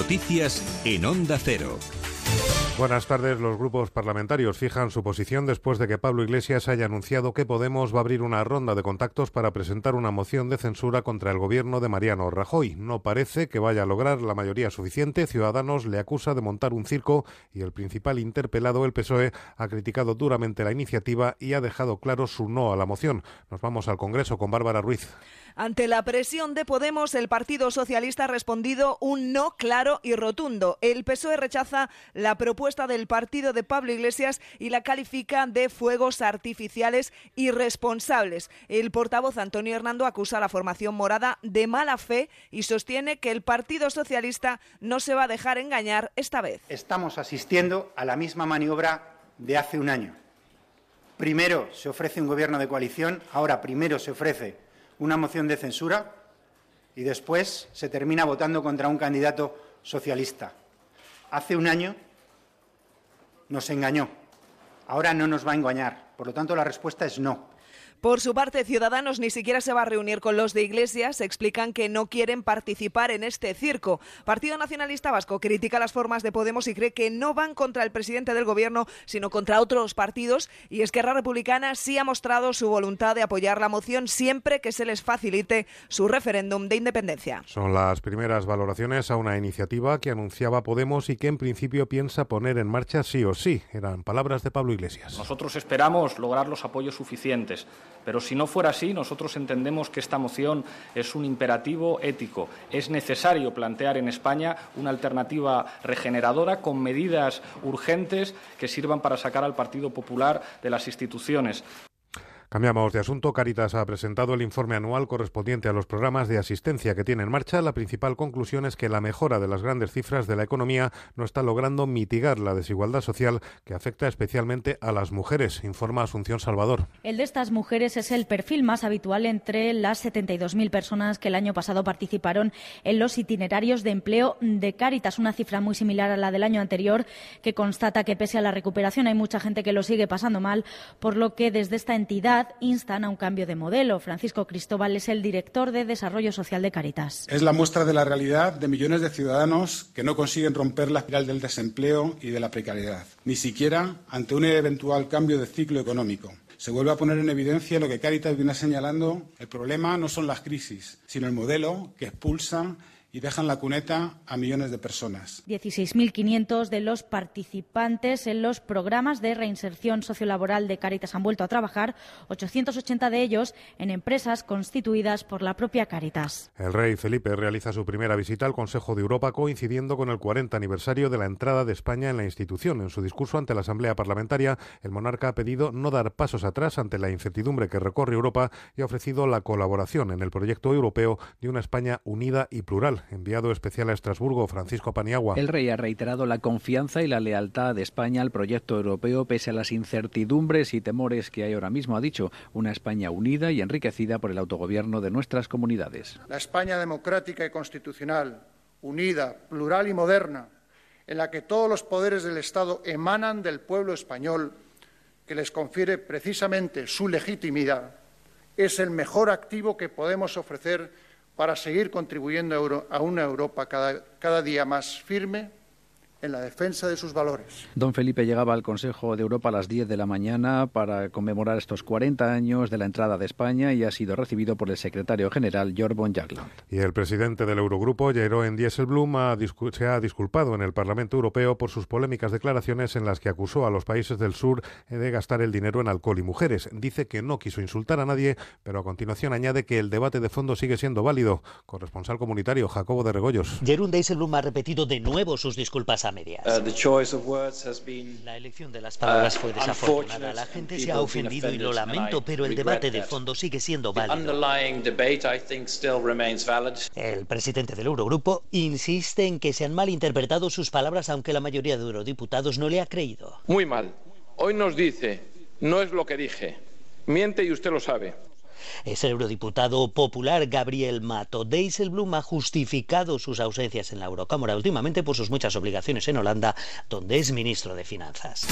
Speaker 2: Noticias en Onda Cero.
Speaker 33: Buenas tardes. Los grupos parlamentarios fijan su posición después de que Pablo Iglesias haya anunciado que Podemos va a abrir una ronda de contactos para presentar una moción de censura contra el gobierno de Mariano Rajoy. No parece que vaya a lograr la mayoría suficiente. Ciudadanos le acusa de montar un circo y el principal interpelado, el PSOE, ha criticado duramente la iniciativa y ha dejado claro su no a la moción. Nos vamos al Congreso con Bárbara Ruiz.
Speaker 34: Ante la presión de Podemos, el Partido Socialista ha respondido un no claro y rotundo. El PSOE rechaza la propuesta del partido de Pablo Iglesias y la califica de fuegos artificiales irresponsables. El portavoz Antonio Hernando acusa a la formación morada de mala fe y sostiene que el Partido Socialista no se va a dejar engañar esta vez.
Speaker 35: Estamos asistiendo a la misma maniobra de hace un año. Primero se ofrece un gobierno de coalición, ahora primero se ofrece una moción de censura y después se termina votando contra un candidato socialista. Hace un año nos engañó, ahora no nos va a engañar. Por lo tanto, la respuesta es no.
Speaker 36: Por su parte, Ciudadanos ni siquiera se va a reunir con los de Iglesias. Explican que no quieren participar en este circo. Partido Nacionalista Vasco critica las formas de Podemos y cree que no van contra el presidente del gobierno, sino contra otros partidos. Y Esquerra Republicana sí ha mostrado su voluntad de apoyar la moción siempre que se les facilite su referéndum de independencia.
Speaker 33: Son las primeras valoraciones a una iniciativa que anunciaba Podemos y que en principio piensa poner en marcha sí o sí. Eran palabras de Pablo Iglesias.
Speaker 37: Nosotros esperamos lograr los apoyos suficientes, pero si no fuera así, nosotros entendemos que esta moción es un imperativo ético. Es necesario plantear en España una alternativa regeneradora con medidas urgentes que sirvan para sacar al Partido Popular de las instituciones.
Speaker 33: Cambiamos de asunto. Caritas ha presentado el informe anual correspondiente a los programas de asistencia que tiene en marcha. La principal conclusión es que la mejora de las grandes cifras de la economía no está logrando mitigar la desigualdad social que afecta especialmente a las mujeres, informa Asunción Salvador.
Speaker 38: El de estas mujeres es el perfil más habitual entre las 72.000 personas que el año pasado participaron en los itinerarios de empleo de Caritas, una cifra muy similar a la del año anterior que constata que pese a la recuperación hay mucha gente que lo sigue pasando mal, por lo que desde esta entidad instan a un cambio de modelo. Francisco Cristóbal es el director de Desarrollo Social de Caritas.
Speaker 39: Es la muestra de la realidad de millones de ciudadanos que no consiguen romper la espiral del desempleo y de la precariedad, ni siquiera ante un eventual cambio de ciclo económico se vuelve a poner en evidencia lo que Caritas viene señalando. El problema no son las crisis, sino el modelo que expulsa y dejan la cuneta a millones de personas.
Speaker 38: 16.500 de los participantes en los programas de reinserción sociolaboral de Caritas han vuelto a trabajar, 880 de ellos en empresas constituidas por la propia Caritas.
Speaker 33: El rey Felipe realiza su primera visita al Consejo de Europa coincidiendo con el 40 aniversario de la entrada de España en la institución. En su discurso ante la Asamblea Parlamentaria, el monarca ha pedido no dar pasos atrás ante la incertidumbre que recorre Europa y ha ofrecido la colaboración en el proyecto europeo de una España unida y plural enviado especial a Estrasburgo, Francisco Paniagua.
Speaker 40: El rey ha reiterado la confianza y la lealtad de España al proyecto europeo pese a las incertidumbres y temores que hay ahora mismo, ha dicho, una España unida y enriquecida por el autogobierno de nuestras comunidades.
Speaker 30: La España democrática y constitucional, unida, plural y moderna, en la que todos los poderes del Estado emanan del pueblo español, que les confiere precisamente su legitimidad, es el mejor activo que podemos ofrecer para seguir contribuyendo a una Europa cada, cada día más firme en la defensa de sus valores.
Speaker 40: Don Felipe llegaba al Consejo de Europa a las 10 de la mañana para conmemorar estos 40 años de la entrada de España y ha sido recibido por el secretario general Jorbon Jagland.
Speaker 33: Y el presidente del Eurogrupo, Jeroen Dieselblum, se ha disculpado en el Parlamento Europeo por sus polémicas declaraciones en las que acusó a los países del sur de gastar el dinero en alcohol y mujeres. Dice que no quiso insultar a nadie, pero a continuación añade que el debate de fondo sigue siendo válido. Corresponsal comunitario Jacobo de Regoyos.
Speaker 41: Jeroen Dijsselbloem ha repetido de nuevo sus disculpas a medias.
Speaker 42: Uh,
Speaker 41: la elección de las palabras fue
Speaker 42: uh,
Speaker 41: desafortunada. La gente se ha ofendido y lo lamento, pero el debate de fondo sigue siendo válido. El presidente del Eurogrupo insiste en que se han malinterpretado sus palabras, aunque la mayoría de eurodiputados no le ha creído.
Speaker 42: Muy mal. Hoy nos dice, no es lo que dije. Miente y usted lo sabe.
Speaker 41: Es el eurodiputado popular Gabriel Mato. Dijsselbloem ha justificado sus ausencias en la Eurocámara últimamente por sus muchas obligaciones en Holanda, donde es ministro de Finanzas.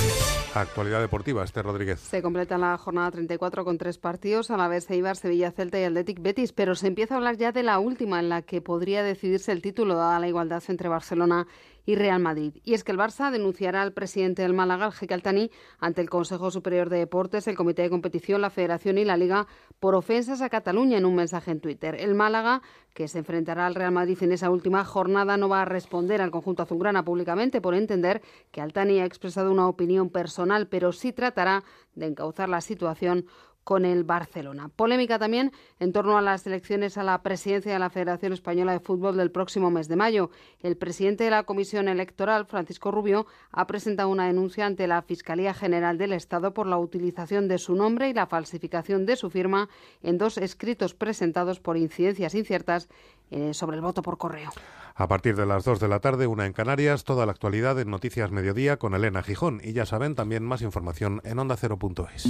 Speaker 33: Actualidad deportiva, Esther Rodríguez.
Speaker 43: Se completa la jornada 34 con tres partidos, a la vez Eibar, Sevilla, Celta y Athletic Betis, pero se empieza a hablar ya de la última en la que podría decidirse el título dada la igualdad entre Barcelona y Real Madrid. Y es que el Barça denunciará al presidente del Málaga, Jeque Altani, ante el Consejo Superior de Deportes, el Comité de Competición, la Federación y la Liga por ofensas a Cataluña en un mensaje en Twitter. El Málaga, que se enfrentará al Real Madrid en esa última jornada, no va a responder al conjunto azulgrana públicamente por entender que Altani ha expresado una opinión personal, pero sí tratará de encauzar la situación con el Barcelona. Polémica también en torno a las elecciones a la presidencia de la Federación Española de Fútbol del próximo mes de mayo. El presidente de la Comisión Electoral, Francisco Rubio, ha presentado una denuncia ante la Fiscalía General del Estado por la utilización de su nombre y la falsificación de su firma en dos escritos presentados por incidencias inciertas eh, sobre el voto por correo.
Speaker 33: A partir de las 2 de la tarde, una en Canarias, toda la actualidad en Noticias Mediodía con Elena Gijón. Y ya saben, también más información en ondacero.es.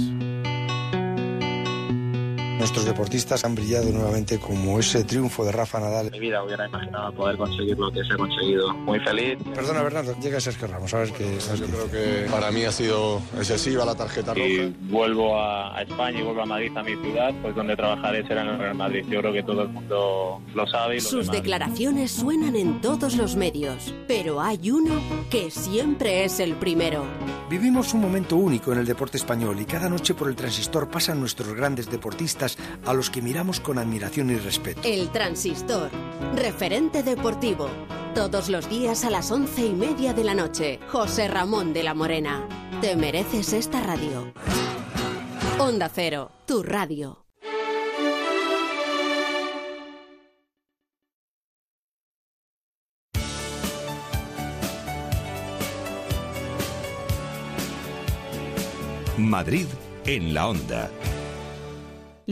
Speaker 44: nuestros deportistas han brillado nuevamente como ese triunfo de Rafa Nadal.
Speaker 45: En mi vida hubiera imaginado poder conseguir lo que se ha conseguido. Muy feliz.
Speaker 44: Perdona, Bernardo, llega Sergio Ramos, sabes que...
Speaker 46: Yo creo que para mí ha sido excesiva la tarjeta roja.
Speaker 45: Si vuelvo a, a España y vuelvo a Madrid, a mi ciudad, pues donde trabajaré será en el Real Madrid. Yo creo que todo el mundo lo sabe. Y lo
Speaker 47: Sus
Speaker 45: demás.
Speaker 47: declaraciones suenan en todos los medios, pero hay uno que siempre es el primero.
Speaker 44: Vivimos un momento único en el deporte español y cada noche por el transistor pasan nuestros grandes deportistas a los que miramos con admiración y respeto.
Speaker 47: El Transistor, referente deportivo. Todos los días a las once y media de la noche. José Ramón de la Morena. Te mereces esta radio. Onda Cero, tu radio.
Speaker 48: Madrid en la onda.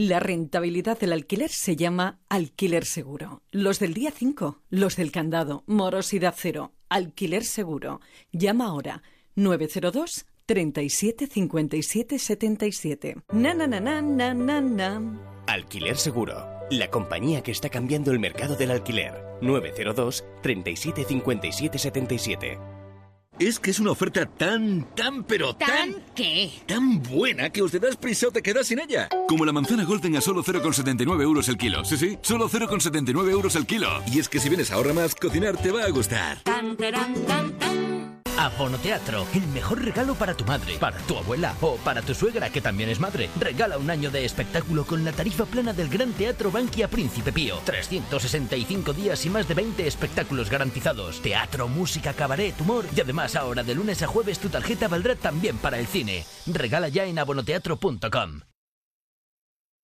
Speaker 49: La rentabilidad del alquiler se llama alquiler seguro. Los del día 5, los del candado, morosidad cero, alquiler seguro. Llama ahora 902 37 57 77. Na na na na na na na.
Speaker 50: Alquiler Seguro, la compañía que está cambiando el mercado del alquiler. 902 37 57 77.
Speaker 51: Es que es una oferta tan, tan, pero tan...
Speaker 47: qué?
Speaker 51: Tan buena que os te das prisa o te quedas sin ella. Como la manzana Golden a solo 0,79 euros el kilo. Sí, sí, solo 0,79 euros el kilo. Y es que si vienes a ahorra más, cocinar te va a gustar.
Speaker 24: Abonoteatro, el mejor regalo para tu madre, para tu abuela o para tu suegra que también es madre. Regala un año de espectáculo con la tarifa plana del Gran Teatro Bankia Príncipe Pío. 365 días y más de 20 espectáculos garantizados. Teatro, música, cabaret, humor y además ahora de lunes a jueves tu tarjeta valdrá también para el cine. Regala ya en abonoteatro.com.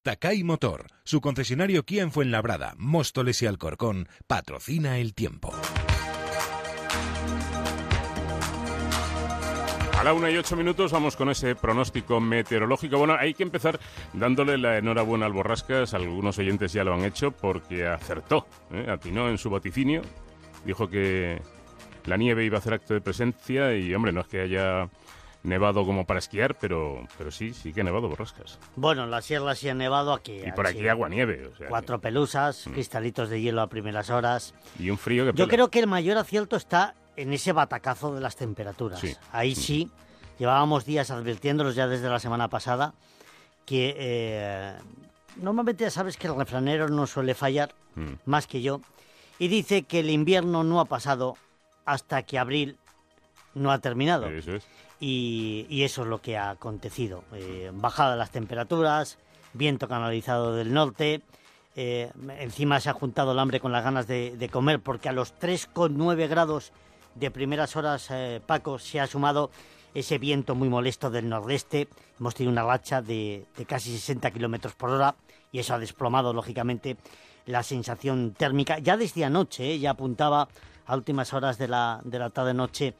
Speaker 52: Takai Motor, su concesionario Kia en Fuenlabrada, Móstoles y Alcorcón, patrocina el tiempo.
Speaker 1: La una y ocho minutos vamos con ese pronóstico meteorológico. Bueno, hay que empezar dándole la enhorabuena al Borrascas. Algunos oyentes ya lo han hecho porque acertó, ¿eh? atinó en su vaticinio. Dijo que la nieve iba a hacer acto de presencia y, hombre, no es que haya nevado como para esquiar, pero, pero sí, sí que ha nevado Borrascas.
Speaker 53: Bueno, en la sierra sí ha nevado aquí.
Speaker 1: Y por aquí agua nieve. O sea,
Speaker 53: Cuatro pelusas, cristalitos de hielo a primeras horas.
Speaker 1: y un frío que
Speaker 53: Yo
Speaker 1: pela.
Speaker 53: creo que el mayor acierto está en ese batacazo de las temperaturas.
Speaker 1: Sí.
Speaker 53: Ahí sí, llevábamos días advirtiéndolos ya desde la semana pasada que eh, normalmente ya sabes que el refranero no suele fallar,
Speaker 1: Mm.
Speaker 53: más que yo, y dice que el invierno no ha pasado hasta que abril no ha terminado.
Speaker 1: Eso es.
Speaker 53: Y, y eso es lo que ha acontecido. Eh, bajada de las temperaturas, viento canalizado del norte. eh, encima se ha juntado el hambre con las ganas de, de comer porque a los 3,9 grados de primeras horas, eh, Paco, se ha sumado ese viento muy molesto del nordeste. Hemos tenido una racha de, de casi 60 kilómetros por hora y eso ha desplomado, lógicamente, la sensación térmica. Ya desde anoche, eh, ya apuntaba a últimas horas de la, de la tarde-noche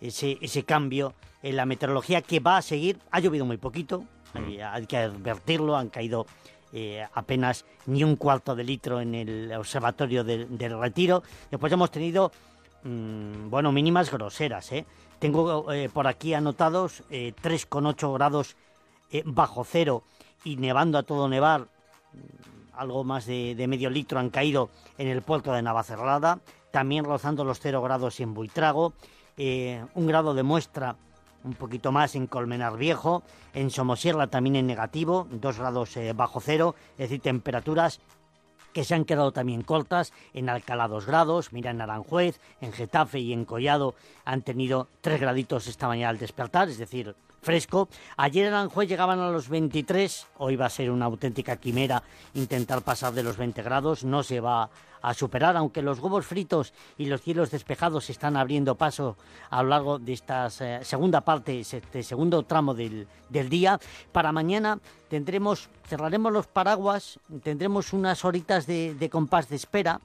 Speaker 53: ese, ese cambio en la meteorología que va a seguir. Ha llovido muy poquito, hay, hay que advertirlo, han caído eh, apenas ni un cuarto de litro en el observatorio del, del retiro. Después hemos tenido, mm, bueno, mínimas groseras. ¿eh? Tengo eh, por aquí anotados eh, 3,8 grados eh, bajo cero y nevando a todo nevar. mm, Algo más de, medio litro han caído en el puerto de Navacerrada, también rozando los 0 grados en Buitrago, eh, un grado de muestra un poquito más en Colmenar Viejo, en Somosierra también en negativo, 2 grados bajo cero, es decir, temperaturas que se han quedado también cortas, en Alcalá 2 grados, mira en Aranjuez, en Getafe y en Collado han tenido 3 graditos esta mañana al despertar, es decir, fresco. Ayer en Aranjuez llegaban a los 23, hoy va a ser una auténtica quimera intentar pasar de los 20 grados, no se va a superar, aunque los huevos fritos y los cielos despejados están abriendo paso a lo largo de esta eh, segunda parte, este segundo tramo del, día. Para mañana tendremos, cerraremos los paraguas, tendremos unas horitas de compás de espera.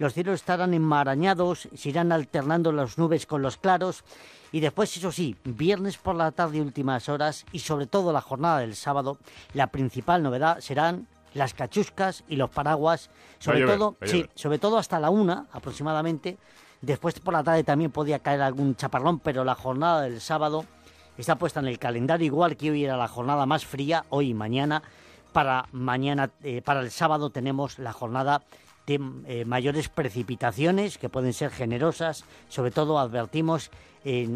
Speaker 53: Los cielos estarán enmarañados, se irán alternando las nubes con los claros y después, eso sí, viernes por la tarde, últimas horas y sobre todo la jornada del sábado, la principal novedad serán las cachuscas y los paraguas, sobre todo, sí, sobre todo hasta la una aproximadamente. Después por la tarde también podía caer algún chaparrón, pero la jornada del sábado está puesta en el calendario igual que hoy era la jornada más fría, hoy y mañana, para mañana, eh, para el sábado tenemos la jornada eh, mayores precipitaciones que pueden ser generosas. Sobre todo advertimos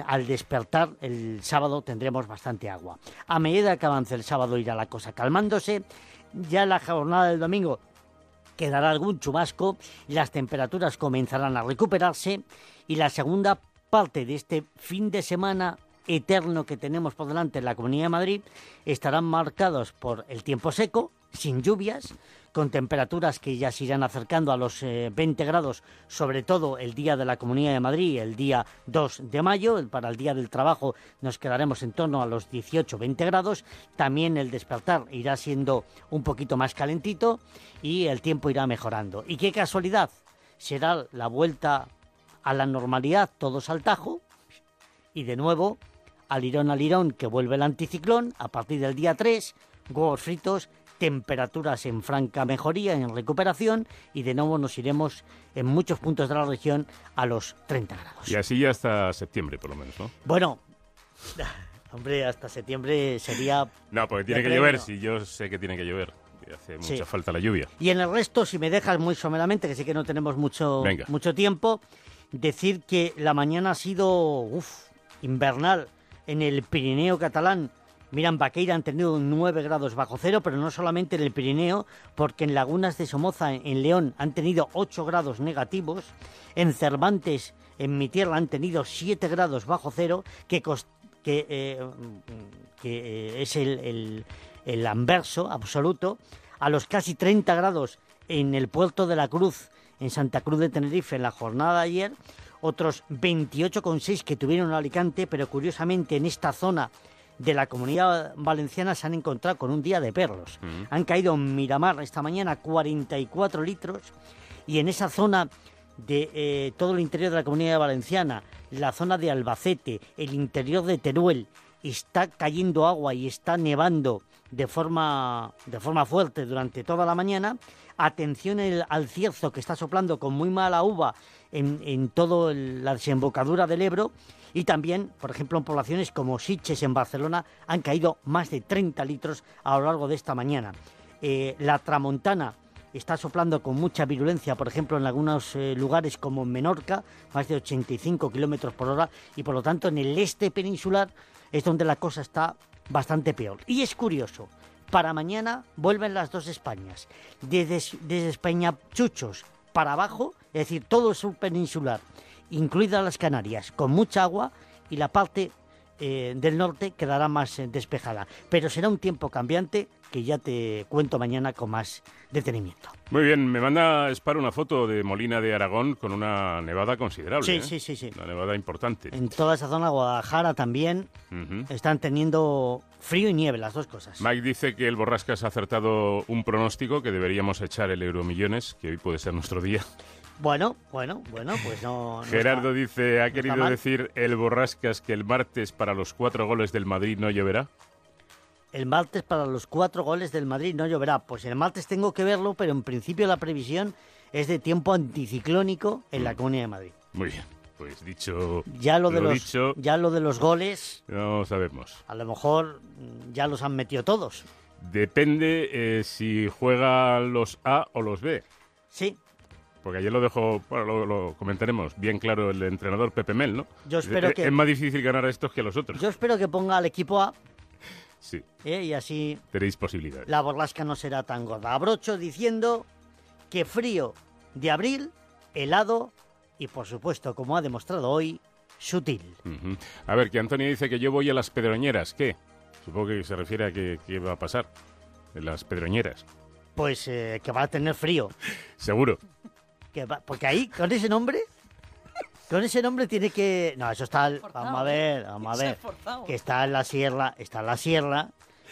Speaker 53: al despertar el sábado tendremos bastante agua. A medida que avance el sábado irá la cosa calmándose. Ya la jornada del domingo quedará algún chubasco, las temperaturas comenzarán a recuperarse y la segunda parte de este fin de semana eterno que tenemos por delante en la Comunidad de Madrid estarán marcados por el tiempo seco, sin lluvias, con temperaturas que ya se irán acercando a los 20 eh, grados, sobre todo el día de la Comunidad de Madrid, el día 2 de mayo. Para el día del trabajo nos quedaremos en torno a los 18-20 grados. También el despertar irá siendo un poquito más calentito y el tiempo irá mejorando. Y qué casualidad, será la vuelta a la normalidad, todos al tajo, y de nuevo al irón al irón que vuelve el anticiclón a partir del día 3, huevos fritos temperaturas en franca mejoría, en recuperación, y de nuevo nos iremos en muchos puntos de la región a los 30 grados.
Speaker 1: Y así ya hasta septiembre, por lo menos, ¿no?
Speaker 53: Bueno, hombre, hasta septiembre sería...
Speaker 1: No, porque tiene que llover, si yo sé que tiene que llover. Hace mucha falta la lluvia.
Speaker 53: Y en el resto, si me dejas muy someramente, que sé que no tenemos mucho, mucho tiempo, decir que la mañana ha sido uf, invernal en el Pirineo catalán Mira, en Baqueira han tenido 9 grados bajo cero, pero no solamente en el Pirineo, porque en Lagunas de Somoza, en León, han tenido 8 grados negativos. En Cervantes, en mi tierra, han tenido 7 grados bajo cero, que, eh, que eh, es el, el, anverso absoluto. A los casi 30 grados en el puerto de la Cruz, en Santa Cruz de Tenerife, en la jornada de ayer. Otros 28,6 que tuvieron en Alicante, pero curiosamente en esta zona de la comunidad valenciana se han encontrado con un día de perros. Mm. Han caído en Miramar esta mañana 44 litros y en esa zona de eh, todo el interior de la comunidad valenciana, la zona de Albacete, el interior de Teruel, está cayendo agua y está nevando de forma, de forma fuerte durante toda la mañana. Atención al cierzo que está soplando con muy mala uva en, en toda la desembocadura del Ebro y también, por ejemplo, en poblaciones como Sitges en Barcelona han caído más de 30 litros a lo largo de esta mañana. Eh, la tramontana está soplando con mucha virulencia, por ejemplo, en algunos eh, lugares como Menorca, más de 85 kilómetros por hora, y por lo tanto en el este peninsular es donde la cosa está bastante peor. Y es curioso, para mañana vuelven las dos Españas, desde, desde España Chuchos para abajo, es decir, todo el sur peninsular incluidas las Canarias, con mucha agua y la parte eh, del norte quedará más eh, despejada. Pero será un tiempo cambiante que ya te cuento mañana con más detenimiento.
Speaker 1: Muy bien, me manda Spar una foto de Molina de Aragón con una nevada considerable.
Speaker 53: Sí,
Speaker 1: ¿eh?
Speaker 53: sí, sí, sí.
Speaker 1: Una nevada importante.
Speaker 53: En toda esa zona, Guadalajara también, están teniendo frío y nieve, las dos cosas.
Speaker 1: Mike dice que el Borrascas ha acertado un pronóstico que deberíamos echar el Euromillones, que hoy puede ser nuestro día.
Speaker 53: Bueno, bueno, bueno, pues no.
Speaker 1: Gerardo dice, ¿ha querido decir el Borrascas que el martes para los cuatro goles del Madrid no lloverá?
Speaker 53: El martes para los cuatro goles del Madrid no lloverá. Pues el martes tengo que verlo, pero en principio la previsión es de tiempo anticiclónico en la mm. Comunidad de Madrid.
Speaker 1: Muy bien. Pues dicho
Speaker 53: ya lo de los ya lo de los goles
Speaker 1: no sabemos
Speaker 53: a lo mejor mm, ya los han metido todos
Speaker 1: depende eh, si juega los A o los B
Speaker 53: sí
Speaker 1: porque ayer lo dejó, bueno, lo, comentaremos, bien claro el entrenador Pepe Mel, ¿no?
Speaker 53: Yo espero
Speaker 1: es,
Speaker 53: que...
Speaker 1: Es más difícil ganar a estos que a los otros.
Speaker 53: Yo espero que ponga al equipo A.
Speaker 1: Sí.
Speaker 53: ¿eh? Y así...
Speaker 1: Tenéis posibilidades.
Speaker 53: La borrasca no será tan gorda. Abrocho diciendo que frío de abril, helado y, por supuesto, como ha demostrado hoy, sutil.
Speaker 1: A ver, que Antonio dice que yo voy a las pedroñeras. ¿Qué? Supongo que se refiere a qué, va a pasar en las pedroñeras.
Speaker 53: Pues eh, que va a tener frío.
Speaker 1: Seguro
Speaker 53: porque ahí, con ese nombre, con ese nombre tiene que... No, eso está... vamos a ver, vamos a ver. Que está en la sierra, está en la sierra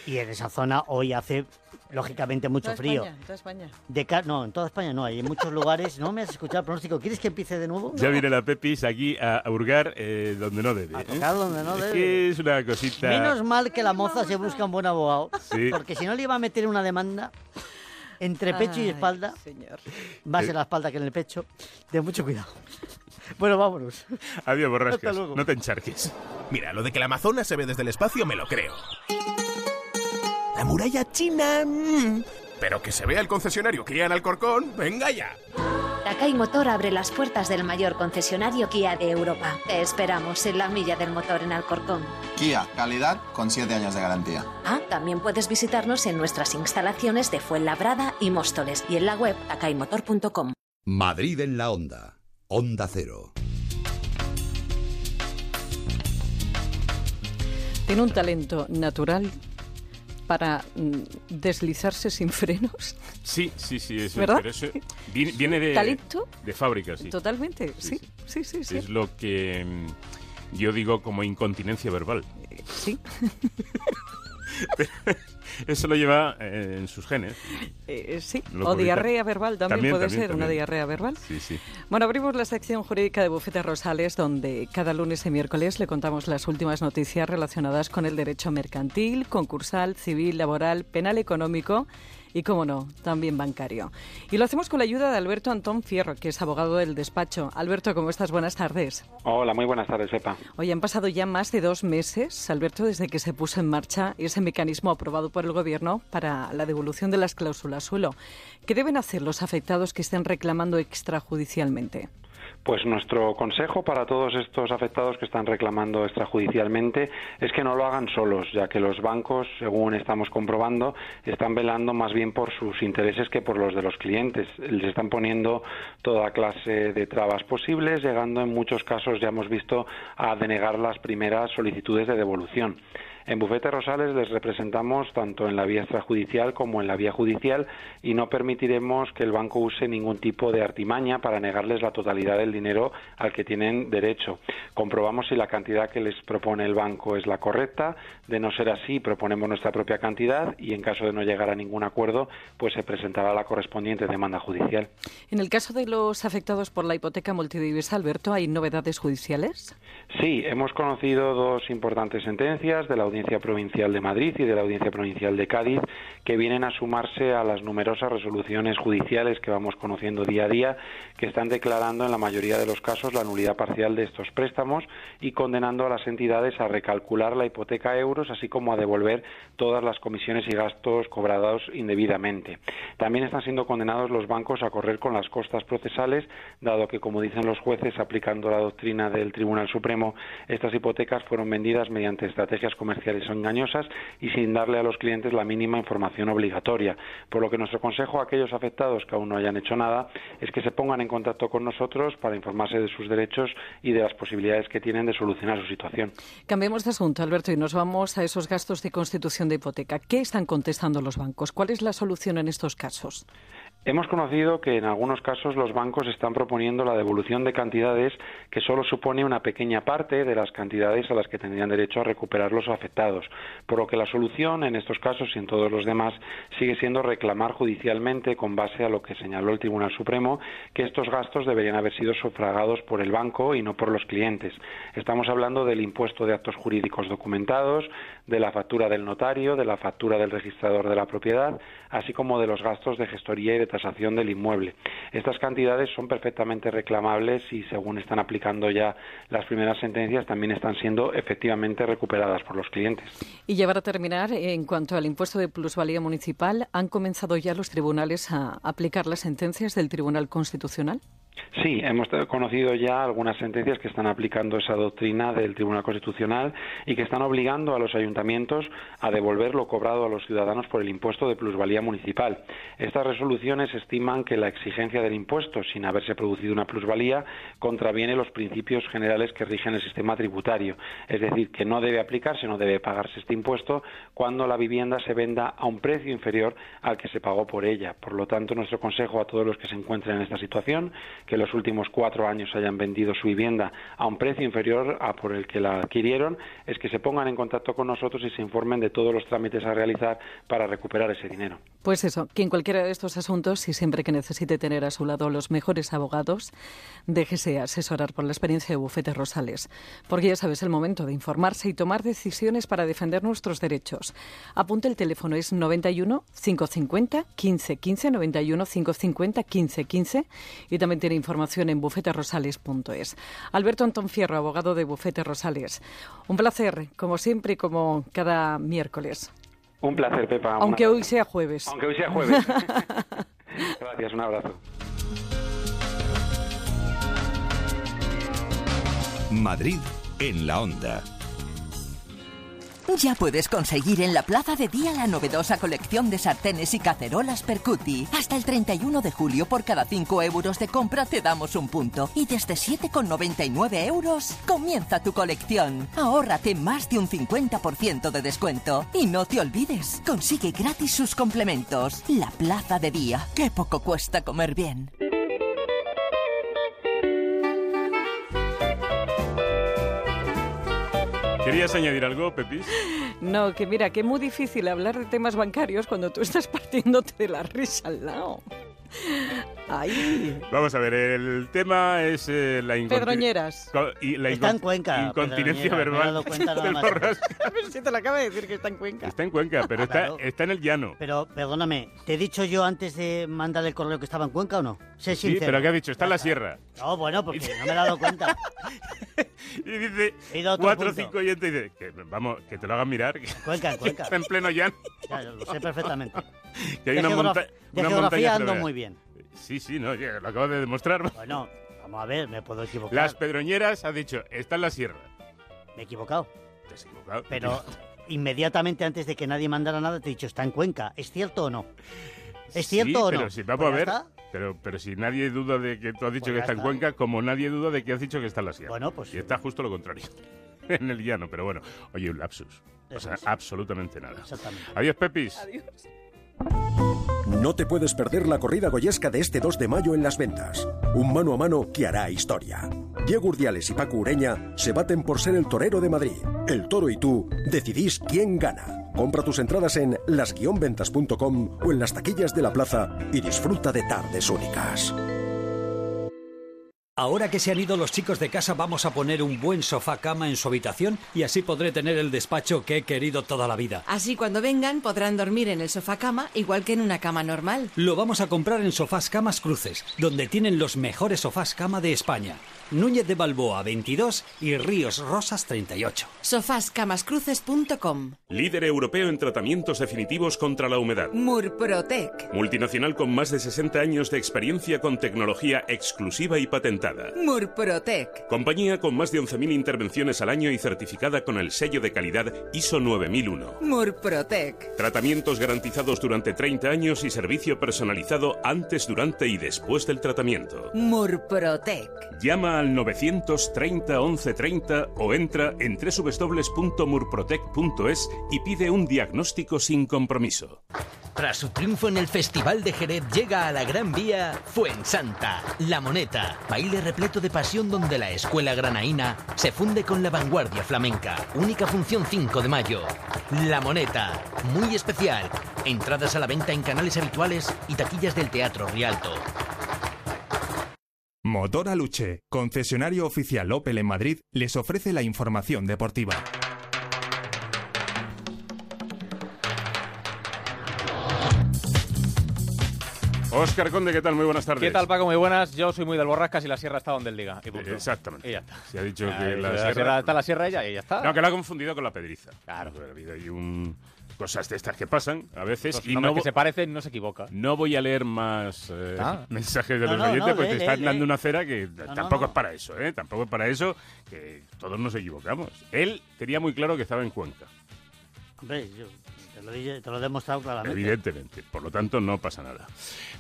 Speaker 53: y en esa zona hoy hace lógicamente mucho frío.
Speaker 54: en toda España.
Speaker 53: De no, en toda España no, hay en muchos lugares. No me has escuchado el pronóstico. ¿Quieres que empiece de nuevo?
Speaker 1: Ya viene la Pepis aquí a, hurgar eh, donde no debe.
Speaker 53: A ¿eh? tocar donde no debe.
Speaker 1: que es una cosita.
Speaker 53: Menos mal que la moza se busca un buen abogado. Porque si no le iba a meter una demanda entre pecho y espalda.
Speaker 54: Señor.
Speaker 53: Más en la espalda que en el pecho. De mucho cuidado. Bueno, vámonos.
Speaker 1: Adiós, borrascas. No te encharques.
Speaker 55: Mira, lo de que la Amazonas se ve desde el espacio me lo creo.
Speaker 56: La muralla china... mm. Pero que se vea el concesionario Kia en Alcorcón, venga ya.
Speaker 55: Takai Motor abre las puertas del mayor concesionario Kia de Europa. Te esperamos en la milla del motor en Alcorcón.
Speaker 57: Kia, calidad con 7 años de garantía.
Speaker 55: Ah, también puedes visitarnos en nuestras instalaciones de Fuenlabrada y Móstoles y en la web takaimotor.com.
Speaker 2: Madrid en la onda. Onda Cero.
Speaker 27: Tiene un talento natural para mm, deslizarse sin frenos.
Speaker 1: Sí, sí, sí. Eso,
Speaker 27: ¿Verdad?
Speaker 1: pero eso viene, viene de,
Speaker 27: ¿Talento?
Speaker 1: de fábrica, sí.
Speaker 27: Totalmente, sí, sí, sí, sí.
Speaker 1: Es lo que mm, yo digo como incontinencia verbal.
Speaker 27: Sí.
Speaker 1: Eso lo lleva eh, en sus genes.
Speaker 27: Eh, sí,
Speaker 1: Lo
Speaker 27: o
Speaker 1: publica.
Speaker 27: diarrea verbal también,
Speaker 1: También,
Speaker 27: puede
Speaker 1: también,
Speaker 27: ser, una
Speaker 1: también.
Speaker 27: diarrea verbal.
Speaker 1: Sí, sí.
Speaker 27: Bueno, abrimos la sección jurídica de Bufete Rosales, donde cada lunes y miércoles le contamos las últimas noticias relacionadas con el derecho mercantil, concursal, civil, laboral, penal económico y, como no, también bancario. Y lo hacemos con la ayuda de Alberto Antón Fierro, que es abogado del despacho. Alberto, ¿cómo estás? Buenas tardes.
Speaker 58: Hola, muy buenas tardes, Epa.
Speaker 27: Hoy han pasado ya más de dos meses, Alberto, desde que se puso en marcha ese mecanismo aprobado por el Gobierno para la devolución de las cláusulas suelo. ¿Qué deben hacer los afectados que estén reclamando extrajudicialmente?
Speaker 58: Pues nuestro consejo para todos estos afectados que están reclamando extrajudicialmente es que no lo hagan solos, ya que los bancos, según estamos comprobando, están velando más bien por sus intereses que por los de los clientes. Les están poniendo toda clase de trabas posibles, llegando en muchos casos, ya hemos visto, a denegar las primeras solicitudes de devolución. En Bufete Rosales les representamos tanto en la vía extrajudicial como en la vía judicial y no permitiremos que el banco use ningún tipo de artimaña para negarles la totalidad del dinero al que tienen derecho. Comprobamos si la cantidad que les propone el banco es la correcta. De no ser así, proponemos nuestra propia cantidad y en caso de no llegar a ningún acuerdo, pues se presentará la correspondiente demanda judicial.
Speaker 27: En el caso de los afectados por la hipoteca multidivisa, Alberto, ¿hay novedades judiciales?
Speaker 58: Sí, hemos conocido dos importantes sentencias de la Audiencia Provincial de Madrid y de la Audiencia Provincial de Cádiz que vienen a sumarse a las numerosas resoluciones judiciales que vamos conociendo día a día que están declarando en la mayoría de los casos la nulidad parcial de estos préstamos y condenando a las entidades a recalcular la hipoteca a euros así como a devolver todas las comisiones y gastos cobrados indebidamente. También están siendo condenados los bancos a correr con las costas procesales dado que como dicen los jueces aplicando la doctrina del Tribunal Supremo estas hipotecas fueron vendidas mediante estrategias comerciales engañosas y sin darle a los clientes la mínima información obligatoria. Por lo que nuestro consejo a aquellos afectados que aún no hayan hecho nada es que se pongan en contacto con nosotros para informarse de sus derechos y de las posibilidades que tienen de solucionar su situación.
Speaker 27: Cambiemos de asunto, Alberto, y nos vamos a esos gastos de constitución de hipoteca. ¿Qué están contestando los bancos? ¿Cuál es la solución en estos casos?
Speaker 58: Hemos conocido que en algunos casos los bancos están proponiendo la devolución de cantidades que solo supone una pequeña parte de las cantidades a las que tendrían derecho a recuperar los afectados, por lo que la solución en estos casos y en todos los demás sigue siendo reclamar judicialmente con base a lo que señaló el Tribunal Supremo que estos gastos deberían haber sido sufragados por el banco y no por los clientes. Estamos hablando del impuesto de actos jurídicos documentados, de la factura del notario, de la factura del registrador de la propiedad, así como de los gastos de gestoría y de tasación del inmueble. Estas cantidades son perfectamente reclamables y, según están aplicando ya las primeras sentencias, también están siendo efectivamente recuperadas por los clientes.
Speaker 27: Y ya para terminar, en cuanto al impuesto de plusvalía municipal, ¿han comenzado ya los tribunales a aplicar las sentencias del Tribunal Constitucional?
Speaker 58: Sí, hemos conocido ya algunas sentencias que están aplicando esa doctrina del Tribunal Constitucional y que están obligando a los ayuntamientos a devolver lo cobrado a los ciudadanos por el impuesto de plusvalía municipal. Estas resoluciones estiman que la exigencia del impuesto, sin haberse producido una plusvalía, contraviene los principios generales que rigen el sistema tributario. Es decir, que no debe aplicarse, no debe pagarse este impuesto cuando la vivienda se venda a un precio inferior al que se pagó por ella. Por lo tanto, nuestro consejo a todos los que se encuentren en esta situación, que los últimos cuatro años hayan vendido su vivienda a un precio inferior a por el que la adquirieron, es que se pongan en contacto con nosotros y se informen de todos los trámites a realizar para recuperar ese dinero.
Speaker 27: Pues eso, que en cualquiera de estos asuntos y siempre que necesite tener a su lado los mejores abogados, déjese asesorar por la experiencia de Bufete Rosales. Porque ya sabes, el momento de informarse y tomar decisiones para defender nuestros derechos. Apunte el teléfono, es 91 550 15 15, 91 550 15 15 y también tiene información en bufeterosales.es. Alberto Antón Fierro, abogado de Bufete Rosales. Un placer, como siempre y como cada miércoles.
Speaker 58: Un placer, Pepa. Un
Speaker 27: Aunque hoy sea jueves.
Speaker 58: Aunque hoy sea jueves. Gracias, un abrazo.
Speaker 48: Madrid en la onda.
Speaker 59: Ya puedes conseguir en la Plaza de Día la novedosa colección de sartenes y cacerolas Percuti. Hasta el 31 de julio, por cada 5 euros de compra, te damos un punto. Y desde 7,99 euros, comienza tu colección. Ahórrate más de un 50% de descuento. Y no te olvides, consigue gratis sus complementos. La Plaza de Día. Qué poco cuesta comer bien.
Speaker 1: ¿Querías añadir algo, Pepis?
Speaker 27: No, que mira, que es muy difícil hablar de temas bancarios cuando tú estás partiéndote de la risa al lado. Ay.
Speaker 1: Vamos a ver, el tema es eh, la
Speaker 27: Pedroñeras.
Speaker 1: y la
Speaker 53: Está en Cuenca,
Speaker 1: Incontinencia
Speaker 53: Pedroñeras, me he
Speaker 1: verbal.
Speaker 53: dado cuenta nada
Speaker 1: del
Speaker 53: más.
Speaker 1: borrasca.
Speaker 27: A ver si te lo acaba de decir que está en Cuenca.
Speaker 1: Está en Cuenca, pero está,
Speaker 53: Claro.
Speaker 1: está en el llano.
Speaker 53: Pero, perdóname, ¿te he dicho yo antes de mandar el correo que estaba en Cuenca o no? Sé
Speaker 1: Sí,
Speaker 53: sincero.
Speaker 1: pero ¿qué ha dicho? Está en la sierra.
Speaker 53: No, bueno, porque no me he dado cuenta.
Speaker 1: Y dice, cuatro o cinco oyentes y dice, que, vamos, que te lo hagan mirar.
Speaker 53: Cuenca, en Cuenca.
Speaker 1: está en pleno llano.
Speaker 53: Ya, lo sé perfectamente.
Speaker 1: Que hay
Speaker 53: De
Speaker 1: una, monta
Speaker 53: de
Speaker 1: una
Speaker 53: geografía
Speaker 1: montaña
Speaker 53: ando muy bien.
Speaker 1: Sí, sí, no, lo acabo de demostrar.
Speaker 53: Bueno, vamos a ver, me puedo equivocar.
Speaker 1: Las pedroñeras, ha dicho, está en la sierra.
Speaker 53: Me he equivocado.
Speaker 1: Te has equivocado.
Speaker 53: Pero inmediatamente antes de que nadie mandara nada te he dicho, está en Cuenca. ¿Es cierto o no? ¿Es cierto
Speaker 1: sí,
Speaker 53: o no?
Speaker 1: pero si vamos
Speaker 53: Pues
Speaker 1: a ver,
Speaker 53: está.
Speaker 1: pero, pero si nadie duda de que tú has dicho
Speaker 53: Pues
Speaker 1: que
Speaker 53: ya
Speaker 1: está en
Speaker 53: está.
Speaker 1: Cuenca, como nadie duda de que has dicho que está en la sierra.
Speaker 53: Bueno, pues-
Speaker 1: Y está justo lo contrario. en el llano, pero bueno. Oye, un lapsus. O sea, absolutamente nada.
Speaker 53: Exactamente.
Speaker 1: Adiós, Pepis.
Speaker 57: No te puedes perder la corrida goyesca de este 2 de mayo en las ventas. Un mano a mano que hará historia. Diego Urdiales y Paco Ureña se baten por ser el torero de Madrid. El toro y tú decidís quién gana. Compra tus entradas en las-ventas.com o en las taquillas de la plaza y disfruta de tardes únicas.
Speaker 60: Ahora que se han ido los chicos de casa, vamos a poner un buen sofá cama en su habitación y así podré tener el despacho que he querido toda la vida.
Speaker 61: Así cuando vengan podrán dormir en el sofá cama igual que en una cama normal.
Speaker 60: Lo vamos a comprar en Sofás Camas Cruces, donde tienen los mejores sofás cama de España. Núñez de Balboa 22 y Ríos Rosas 38.
Speaker 61: Sofáscamascruces.com
Speaker 1: Líder europeo en tratamientos definitivos contra la humedad.
Speaker 61: Murprotec.
Speaker 1: Multinacional con más de 60 años de experiencia con tecnología exclusiva y patentada.
Speaker 61: Murprotec.
Speaker 1: Compañía con más de 11.000 intervenciones al año y certificada con el sello de calidad ISO 9001.
Speaker 61: Murprotec.
Speaker 1: Tratamientos garantizados durante 30 años y servicio personalizado antes, durante y después del tratamiento.
Speaker 61: Murprotec.
Speaker 1: Llama al 930 1130 o entra en www.murprotec.es y pide un diagnóstico sin compromiso.
Speaker 24: Tras su triunfo en el Festival de Jerez llega a la Gran Vía Fuensanta, La Moneta, baile repleto de pasión donde la escuela granaína se funde con la vanguardia flamenca. Única función 5 de mayo. La Moneta, muy especial. Entradas a la venta en canales habituales y taquillas del Teatro Rialto.
Speaker 62: Motor Aluche, concesionario oficial Opel en Madrid, les ofrece la información deportiva.
Speaker 1: Óscar Conde, ¿qué tal? Muy buenas tardes.
Speaker 63: ¿Qué tal, Paco? Muy buenas. Yo soy muy del Borrascas y la sierra está donde él diga. Y punto.
Speaker 1: Exactamente.
Speaker 63: Y ya está.
Speaker 1: Se ha dicho que la,
Speaker 63: la sierra está la sierra ella y ya está.
Speaker 1: No, que la ha confundido con la pedriza. Claro. Ha habido ahí un... cosas de estas que pasan a veces.
Speaker 63: Los
Speaker 1: y no,
Speaker 63: que se parecen no se equivoca.
Speaker 1: no voy a leer más eh,
Speaker 63: Ah.
Speaker 1: mensajes de
Speaker 63: No,
Speaker 1: los
Speaker 63: no,
Speaker 1: oyentes
Speaker 63: no,
Speaker 1: porque
Speaker 63: lee,
Speaker 1: te están
Speaker 63: lee,
Speaker 1: dando
Speaker 63: lee.
Speaker 1: una cera que
Speaker 63: no,
Speaker 1: tampoco
Speaker 63: no.
Speaker 1: es para eso, ¿eh? Tampoco es para eso, que todos nos equivocamos. Él tenía muy claro que estaba en Cuenca,
Speaker 53: Hombre, yo te lo, he- te lo he demostrado claramente.
Speaker 1: evidentemente. Por lo tanto, no pasa nada.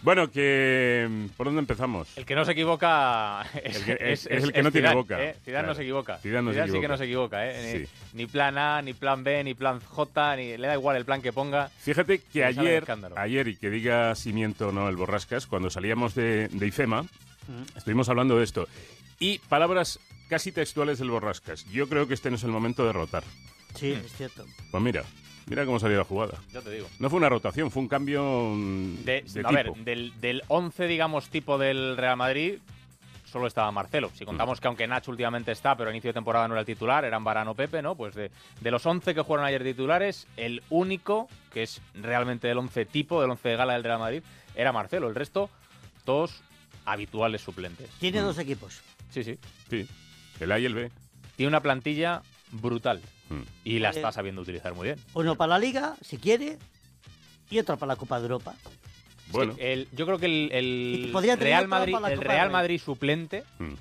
Speaker 1: Bueno, que ¿por dónde empezamos?
Speaker 63: El que no se equivoca es
Speaker 1: El que- es-
Speaker 63: es,
Speaker 1: es el que no tiene
Speaker 63: Zidane,
Speaker 1: boca.
Speaker 63: ¿eh? Zidane no
Speaker 1: Claro.
Speaker 63: se equivoca.
Speaker 1: Zidane no se
Speaker 63: sí que
Speaker 1: equivoca.
Speaker 63: no se equivoca. ¿eh? Ni,
Speaker 1: Sí.
Speaker 63: ni plan A, ni plan B, ni plan J, ni le da igual el plan que ponga.
Speaker 1: Fíjate que ayer, ayer, y que diga si miento o no el Borrascas, cuando salíamos de, de IFEMA,
Speaker 53: Mm.
Speaker 1: estuvimos hablando de esto. Y palabras casi textuales del Borrascas. Yo creo que este no es el momento de rotar.
Speaker 53: Sí, es cierto.
Speaker 1: Pues mira, mira cómo salió la jugada.
Speaker 63: Ya te digo.
Speaker 1: No fue una rotación, fue un cambio mm,
Speaker 63: De,
Speaker 1: de
Speaker 63: a
Speaker 1: tipo.
Speaker 63: ver, del, del 11, digamos, tipo del Real Madrid, solo estaba Marcelo. Si contamos que aunque Nacho últimamente está, pero a inicio de temporada no era el titular, eran Varano Pepe, ¿no? Pues de, de los 11 que jugaron ayer titulares, el único, que es realmente el 11 tipo, del 11 de gala del Real Madrid, era Marcelo. El resto, todos habituales suplentes.
Speaker 53: Tiene dos equipos.
Speaker 63: Sí, sí.
Speaker 1: Sí, el A y el B.
Speaker 63: Tiene una plantilla brutal.
Speaker 1: Mm.
Speaker 63: Y la
Speaker 53: Eh,
Speaker 63: está sabiendo utilizar muy bien.
Speaker 53: Uno para la Liga, si quiere, y otro para la Copa de Europa.
Speaker 1: Bueno.
Speaker 63: Sí, el- yo creo que el, Real Madrid, el Real. Madrid suplente,
Speaker 1: Mm.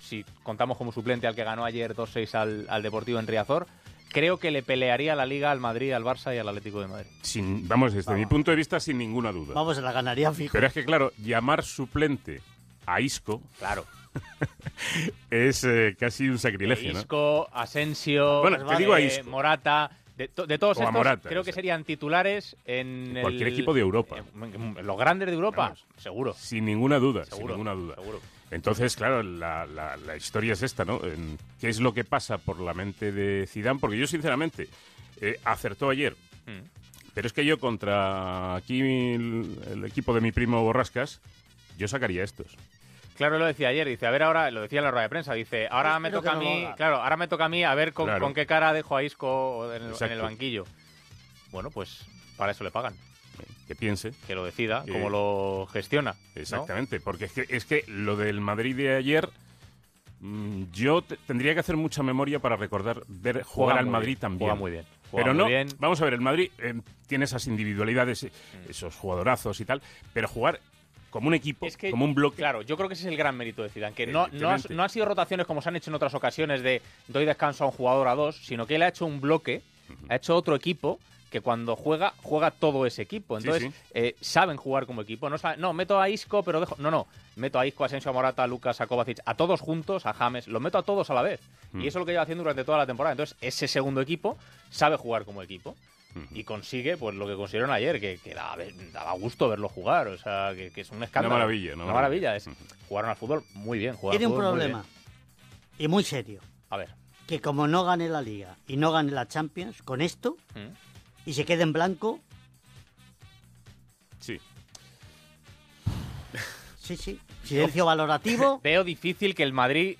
Speaker 63: si contamos como suplente al que ganó ayer 2-6 al, al Deportivo en Riazor, creo que le pelearía la Liga al Madrid, al Barça y al Atlético de Madrid.
Speaker 1: Sin, vamos, desde mi punto de vista, sin ninguna duda.
Speaker 53: Vamos, se la ganaría fijo.
Speaker 1: Pero es que, claro, llamar suplente a Isco
Speaker 63: Claro.
Speaker 1: es eh, casi un sacrilegio, ¿no?
Speaker 63: Isco, Asensio,
Speaker 1: Bueno, te digo a Isco.
Speaker 63: Morata, de, to- de todos
Speaker 1: O
Speaker 63: estos,
Speaker 1: Morata,
Speaker 63: creo
Speaker 1: o
Speaker 63: que
Speaker 1: sea.
Speaker 63: serían titulares en el-
Speaker 1: Cualquier equipo de Europa.
Speaker 63: en- en los grandes de Europa, seguro.
Speaker 1: Sin ninguna duda, sin ninguna duda.
Speaker 63: seguro.
Speaker 1: Entonces, claro, la, la- la historia es esta, ¿no? ¿Qué es lo que pasa por la mente de Zidane? Porque yo, sinceramente, eh, acertó ayer.
Speaker 63: Mm.
Speaker 1: Pero es que yo contra aquí el, el equipo de mi primo Borrascas, yo sacaría estos.
Speaker 63: Claro, lo decía ayer, dice, a ver ahora, lo decía en la rueda de prensa, dice, ahora me toca a
Speaker 1: no
Speaker 63: mí, claro, ahora me toca a mí a ver con,
Speaker 1: Claro.
Speaker 63: con qué cara dejo a Isco en el, en
Speaker 1: Exacto.
Speaker 63: el banquillo. Bueno, pues para eso le pagan.
Speaker 1: Que piense.
Speaker 63: Que lo decida,
Speaker 1: Que-
Speaker 63: cómo lo gestiona. ¿no?
Speaker 1: Exactamente, porque es que, es que lo del Madrid de ayer, mm, yo te- tendría que hacer mucha memoria para recordar ver jugar
Speaker 63: Juega
Speaker 1: al Madrid
Speaker 63: bien,
Speaker 1: también.
Speaker 63: juega muy bien, juega
Speaker 1: Pero
Speaker 63: muy
Speaker 1: no,
Speaker 63: bien.
Speaker 1: vamos a ver, el Madrid eh, tiene esas individualidades,
Speaker 63: Mm.
Speaker 1: esos jugadorazos y tal, pero jugar como un equipo,
Speaker 63: Es que,
Speaker 1: como un bloque.
Speaker 63: Claro, yo creo que ese es el gran mérito de Zidane, que no, no, no han sido rotaciones como se han hecho en otras ocasiones de doy descanso a un jugador a dos, sino que él ha hecho un bloque, ha hecho otro equipo que cuando juega, juega todo ese equipo.
Speaker 1: Sí,
Speaker 63: Entonces,
Speaker 1: sí.
Speaker 63: eh, saben jugar como equipo. No, saben- no, meto a Isco, pero dejo... No, no. Meto a Isco, a Asensio, a Morata, a Lucas, a Kovacic, a todos juntos, a James. Los meto a todos a la vez.
Speaker 1: Mm.
Speaker 63: Y eso es lo que lleva haciendo durante toda la temporada. Entonces, ese segundo equipo sabe jugar como equipo. Y consigue pues lo que consiguieron ayer, que, que daba, daba gusto verlo jugar. O sea, que, que es un escándalo.
Speaker 1: Una maravilla, una
Speaker 63: Una maravilla. Es, jugaron al fútbol muy bien. jugaron
Speaker 53: Tiene un
Speaker 63: muy
Speaker 53: problema, y muy serio.
Speaker 63: A ver.
Speaker 53: que como no gane la Liga y no gane la Champions, con esto,
Speaker 63: ¿Mm?
Speaker 53: y se quede en blanco,
Speaker 1: Sí.
Speaker 53: sí, sí, silencio valorativo,
Speaker 63: Veo difícil que el Madrid,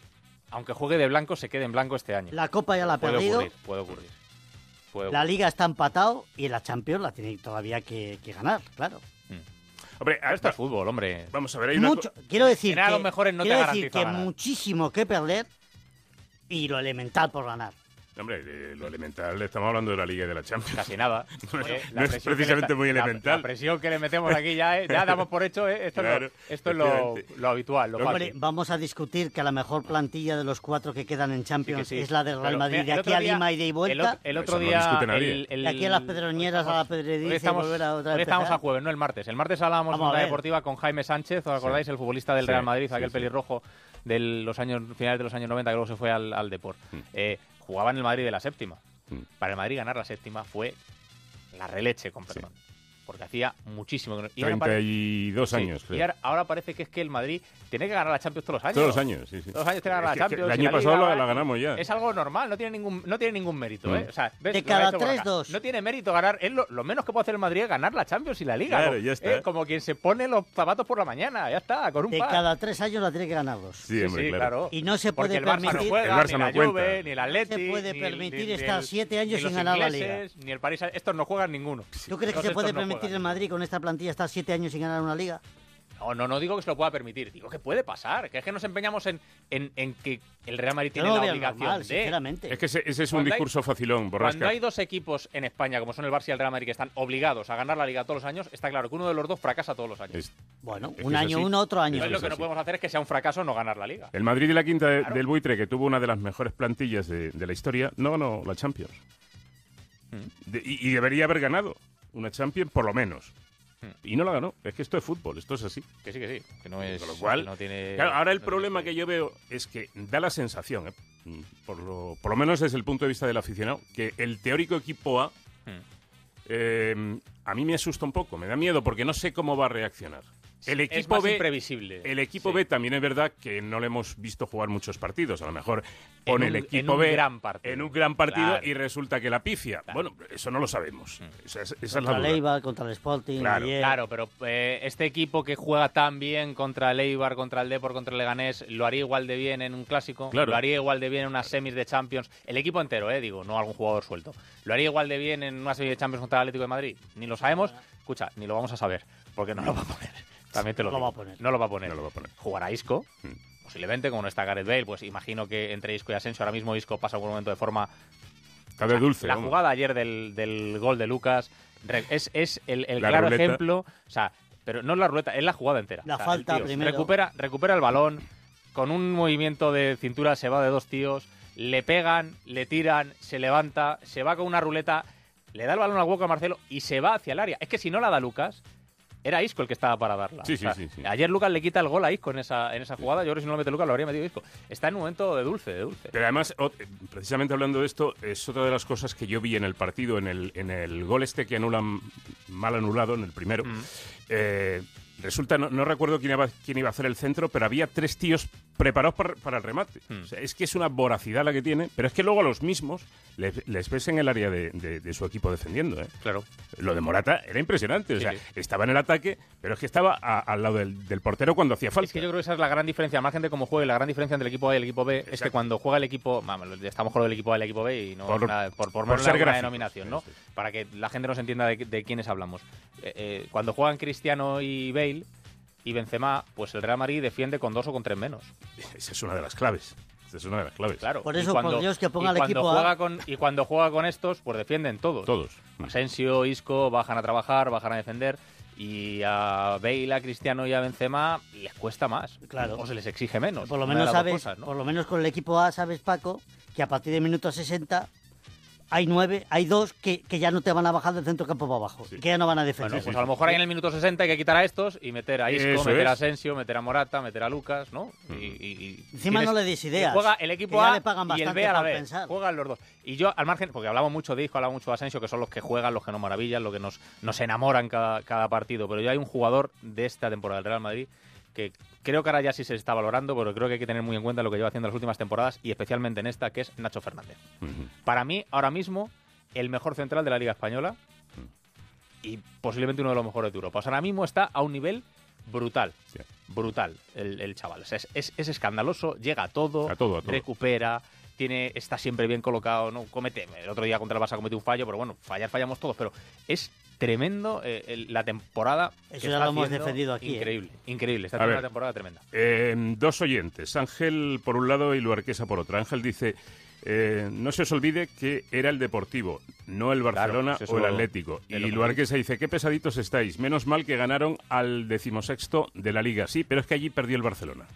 Speaker 63: aunque juegue de blanco, se quede en blanco este año.
Speaker 53: la Copa ya la ha
Speaker 63: puede
Speaker 53: perdido,
Speaker 63: ocurrir, puede ocurrir.
Speaker 53: La. Liga está empatado y la Champions la tiene todavía que, que ganar, claro.
Speaker 1: Hombre,
Speaker 63: esto es fútbol, hombre.
Speaker 1: Vamos a ver, hay una
Speaker 53: Mucho, quiero decir que,
Speaker 63: los mejores no te
Speaker 53: quiero decir
Speaker 63: garantiza
Speaker 53: que
Speaker 63: ganar.
Speaker 53: muchísimo que perder y lo elemental por ganar.
Speaker 1: Hombre, eh, lo elemental, estamos hablando de la Liga y de la Champions.
Speaker 63: Casi nada.
Speaker 1: no es,
Speaker 63: Eh,
Speaker 1: no
Speaker 63: la
Speaker 1: es
Speaker 63: presión que
Speaker 1: precisamente
Speaker 63: le-
Speaker 1: muy
Speaker 63: la-
Speaker 1: elemental.
Speaker 63: La, presión que le metemos aquí ya, eh, ya damos por hecho, eh, esto,
Speaker 1: Claro,
Speaker 63: es, lo, esto es lo, lo habitual, lo
Speaker 53: Hombre,
Speaker 63: fácil.
Speaker 53: vamos a discutir que la mejor plantilla de los cuatro que quedan en Champions
Speaker 63: Sí que sí.
Speaker 53: es la del Real
Speaker 63: Pero,
Speaker 53: Madrid,
Speaker 63: mira,
Speaker 53: de
Speaker 63: el
Speaker 53: aquí
Speaker 63: otro
Speaker 53: a
Speaker 63: día-
Speaker 53: Lima y
Speaker 63: El,
Speaker 53: vuelta.
Speaker 63: ot- el otro
Speaker 1: no
Speaker 63: día.
Speaker 1: nadie.
Speaker 63: el- el-
Speaker 53: de aquí a las pedroñeras a la pedrediza y
Speaker 63: estamos,
Speaker 53: volver a otra vez
Speaker 63: estamos a jueves, no el martes. El martes hablábamos
Speaker 53: Vamos
Speaker 63: en
Speaker 53: a
Speaker 63: la deportiva con Jaime Sánchez, ¿os acordáis? El futbolista del
Speaker 1: Sí,
Speaker 63: Real Madrid,
Speaker 1: sí,
Speaker 63: aquel
Speaker 1: sí.
Speaker 63: pelirrojo de los años finales de los años 90 que luego se fue al, al Deport.
Speaker 1: Mm.
Speaker 63: Eh, jugaba en el Madrid de la séptima. Para el Madrid ganar la séptima fue la releche, con perdón. Porque hacía muchísimo que no. y ahora pare-
Speaker 1: 32
Speaker 63: Sí,
Speaker 1: años,
Speaker 63: Y
Speaker 1: creo.
Speaker 63: ahora, ahora parece que es que el Madrid tiene que ganar la Champions todos los años.
Speaker 1: Todos los años, sí, sí.
Speaker 63: Todos los años tiene que ganar la Champions.
Speaker 1: el
Speaker 63: y
Speaker 1: año
Speaker 63: la
Speaker 1: pasado
Speaker 63: Liga,
Speaker 1: la- la ganamos ya.
Speaker 63: Es algo normal, no tiene ningún, no tiene ningún mérito. ¿eh? O sea, ves
Speaker 53: De cada
Speaker 63: hecho Borja.
Speaker 53: tres, dos.
Speaker 63: No tiene mérito ganar. Es lo, lo menos que puede hacer el Madrid es ganar la Champions y la Liga.
Speaker 1: Claro,
Speaker 63: ¿no?
Speaker 1: ya está.
Speaker 63: Eh, Como quien se pone los zapatos por la mañana, ya está, con un
Speaker 53: De
Speaker 63: par.
Speaker 53: cada tres años la tiene que ganar dos.
Speaker 1: Sí, hombre,
Speaker 63: sí,
Speaker 1: claro.
Speaker 63: claro.
Speaker 53: Y no se
Speaker 63: Porque
Speaker 53: puede
Speaker 63: el Barça no
Speaker 53: permitir-
Speaker 63: juega,
Speaker 1: El Barça
Speaker 63: ni
Speaker 1: no
Speaker 63: la
Speaker 1: cuenta.
Speaker 63: Juve, ni el Atleti,
Speaker 53: se puede permitir estar
Speaker 63: el-
Speaker 53: siete años
Speaker 63: ni los
Speaker 53: sin ganar la
Speaker 63: ingleses, Ni el París, estos no juegan ninguno.
Speaker 53: ¿Tú crees que se puede
Speaker 63: no
Speaker 53: permitir el Madrid con esta plantilla estar siete años sin ganar una liga?
Speaker 63: No, no, no digo que se lo pueda permitir, digo que puede pasar, que es que nos empeñamos en, en, en que el Real Madrid
Speaker 53: Yo
Speaker 63: tiene la obligación
Speaker 53: normal,
Speaker 63: de...
Speaker 53: sinceramente.
Speaker 1: Es que ese, ese es un
Speaker 63: Cuando hay-
Speaker 1: discurso facilón,
Speaker 63: Cuando
Speaker 1: borrasca.
Speaker 63: hay dos equipos en España, como son el Barça y el Real Madrid, que están obligados a ganar la Liga todos los años, está claro que uno de los dos fracasa todos los años.
Speaker 1: Es-
Speaker 53: Bueno,
Speaker 1: Es
Speaker 53: un año
Speaker 1: así.
Speaker 53: uno, otro año.
Speaker 63: Entonces lo que no podemos hacer es que sea un fracaso no ganar la Liga.
Speaker 1: El Madrid de la quinta de-
Speaker 63: Claro.
Speaker 1: del buitre, que tuvo una de las mejores plantillas de, de la historia, no ganó la Champions.
Speaker 63: Mm.
Speaker 1: De- y, y debería haber ganado una Champions, por lo menos.
Speaker 63: Mm.
Speaker 1: Y no la ganó. Es que esto es fútbol, esto es así.
Speaker 63: Que sí, que sí, que no es...
Speaker 1: Con lo cual,
Speaker 63: no tiene...
Speaker 1: Claro, ahora el
Speaker 63: no
Speaker 1: problema que yo veo es que da la sensación, ¿eh? Por, lo, por lo menos desde el punto de vista del aficionado, que el teórico equipo A
Speaker 63: Mm.
Speaker 1: eh, a mí me asusta un poco, me da miedo porque no sé cómo va a reaccionar. El
Speaker 63: Es
Speaker 1: equipo
Speaker 63: más
Speaker 1: B,
Speaker 63: imprevisible.
Speaker 1: el equipo
Speaker 63: Sí.
Speaker 1: B también es verdad que no le hemos visto jugar muchos partidos. A lo mejor pone
Speaker 63: En
Speaker 1: el
Speaker 63: un-
Speaker 1: equipo
Speaker 63: en un
Speaker 1: B
Speaker 63: gran partido.
Speaker 1: en un gran partido
Speaker 63: Claro.
Speaker 1: y resulta que la pifia. Bueno, eso no lo sabemos. Esa, es- esa es la
Speaker 53: Contra el
Speaker 1: duda.
Speaker 53: Eibar, contra el Sporting,
Speaker 1: Claro.
Speaker 53: ayer.
Speaker 63: Claro, pero eh, este equipo que juega tan bien contra el Eibar, contra el Depor, contra el Leganés, lo haría igual de bien en un clásico,
Speaker 1: Claro.
Speaker 63: lo haría igual de bien en unas semis de Champions. El equipo entero, eh, digo, no algún jugador suelto. Lo haría igual de bien en una serie de Champions contra el Atlético de Madrid. Ni lo sabemos, escucha, ni lo vamos a saber, porque no lo va a poner. También te lo
Speaker 53: No lo va a poner.
Speaker 63: No lo va a poner.
Speaker 1: No lo va a poner.
Speaker 63: Jugará Isco,
Speaker 1: Mm.
Speaker 63: posiblemente, como no está Gareth Bale, pues imagino que entre Isco y Asensio ahora mismo Isco pasa por un momento de forma...
Speaker 1: Está de dulce.
Speaker 63: La jugada ayer del, del gol de Lucas es, es el, el
Speaker 1: La
Speaker 63: claro
Speaker 1: ruleta.
Speaker 63: ejemplo, o sea, pero no es la ruleta, es la jugada entera.
Speaker 53: La
Speaker 63: O sea,
Speaker 53: falta primero.
Speaker 63: Recupera, recupera el balón, con un movimiento de cintura se va de dos tíos, le pegan, le tiran, se levanta, se va con una ruleta, le da el balón al hueco a Marcelo y se va hacia el área. Es que si no la da Lucas, era Isco el que estaba para darla.
Speaker 1: Sí,
Speaker 63: O sea,
Speaker 1: sí, sí.
Speaker 63: Ayer Lucas le quita el gol a Isco en esa, en esa jugada. Yo creo que si no lo mete Lucas lo habría metido Isco. Está en un momento de dulce, de dulce.
Speaker 1: Pero además, ot- precisamente hablando de esto, es otra de las cosas que yo vi en el partido, en el, en el gol este que anulan mal anulado, en el primero.
Speaker 63: Mm.
Speaker 1: Eh, resulta, no, no recuerdo quién iba, quién iba a hacer el centro, pero había tres tíos preparados para, para el remate.
Speaker 63: Mm.
Speaker 1: O sea, es que es una voracidad la que tiene, pero es que luego a los mismos les, les ves en el área de, de- de su equipo defendiendo. ¿eh?
Speaker 63: Claro.
Speaker 1: Lo de Morata era impresionante. O sea,
Speaker 63: sí.
Speaker 1: estaba en el ataque, pero es que estaba a- al lado del, del portero cuando hacía falta.
Speaker 63: Es que yo creo que esa es la gran diferencia, al margen de cómo juegue, la gran diferencia entre el equipo A y el equipo B es que cuando juega el equipo, vamos, estamos con el equipo A y el equipo B y no
Speaker 1: Por-
Speaker 63: nada- por, por,
Speaker 1: por ser gráficos,
Speaker 63: denominación, ¿no? Para que la gente nos entienda de, de quiénes hablamos. Eh, eh, cuando juegan Cristiano y Bale y Benzema, pues el Real Madrid defiende con dos o con tres menos.
Speaker 1: Esa es una de las claves. Esa es una de las claves.
Speaker 63: Claro.
Speaker 53: Por
Speaker 63: y
Speaker 53: eso, por Dios, que ponga
Speaker 63: cuando
Speaker 53: equipo A.
Speaker 63: juega con Y cuando juega con estos, pues defienden todos.
Speaker 1: Todos.
Speaker 63: Asensio, Isco, bajan a trabajar, bajan a defender. Y a Bale, a Cristiano y a Benzema les cuesta más.
Speaker 53: Claro.
Speaker 63: O se les exige menos.
Speaker 53: Por lo menos sabes,
Speaker 63: cosas, ¿no?
Speaker 53: por lo menos con el equipo A sabes, Paco, que a partir de minuto 60 hay nueve, hay dos que, que ya no te van a bajar del centro campo para abajo, que ya no van a defender.
Speaker 63: Bueno, pues a lo mejor ahí en el minuto 60 hay que quitar a estos y meter a Isco,
Speaker 1: Eso
Speaker 63: meter a. Asensio, meter a Morata, meter a Lucas, ¿no? Y, y- y
Speaker 53: Encima
Speaker 63: tienes-
Speaker 53: no le des ideas,
Speaker 63: Juega el equipo
Speaker 53: ya
Speaker 63: A y el B a la vez.
Speaker 53: pensar.
Speaker 63: Juegan los dos. Y yo, al margen, porque hablamos mucho de Isco, hablamos mucho de Asensio, que son los que juegan, los que nos maravillan, los que nos, nos enamoran cada, cada partido. Pero yo hay un jugador de esta temporada del Real Madrid que creo que ahora ya sí se está valorando, pero creo que hay que tener muy en cuenta lo que lleva haciendo las últimas temporadas y especialmente en esta, que es Nacho Fernández. Para mí, ahora mismo, el mejor central de la Liga Española y posiblemente uno de los mejores de Europa. O sea, ahora mismo está a un nivel brutal. Brutal el, el chaval. O sea, es, es- es escandaloso, llega a todo,
Speaker 1: A todo, a todo.
Speaker 63: recupera, tiene, está siempre bien colocado, no comete. El otro día contra el Barça cometió un fallo, pero bueno, fallar fallamos todos, pero es tremendo eh, el- la temporada. que
Speaker 53: Eso ya
Speaker 63: está
Speaker 53: lo hemos
Speaker 63: haciendo.
Speaker 53: defendido aquí, ¿eh?
Speaker 63: Increíble, increíble. Está
Speaker 1: A
Speaker 63: haciendo
Speaker 1: ver.
Speaker 63: una temporada tremenda.
Speaker 1: Eh, dos oyentes, Ángel por un lado y Luarquesa por otro. Ángel dice, eh, no se os olvide que era el Deportivo, no el Barcelona
Speaker 63: eso
Speaker 1: o el
Speaker 63: lo-
Speaker 1: Atlético.
Speaker 63: es
Speaker 1: Y
Speaker 63: que
Speaker 1: Luarquesa dice, qué pesaditos estáis. Menos mal que ganaron al decimosexto de la Liga. Sí, pero es que allí perdió el Barcelona.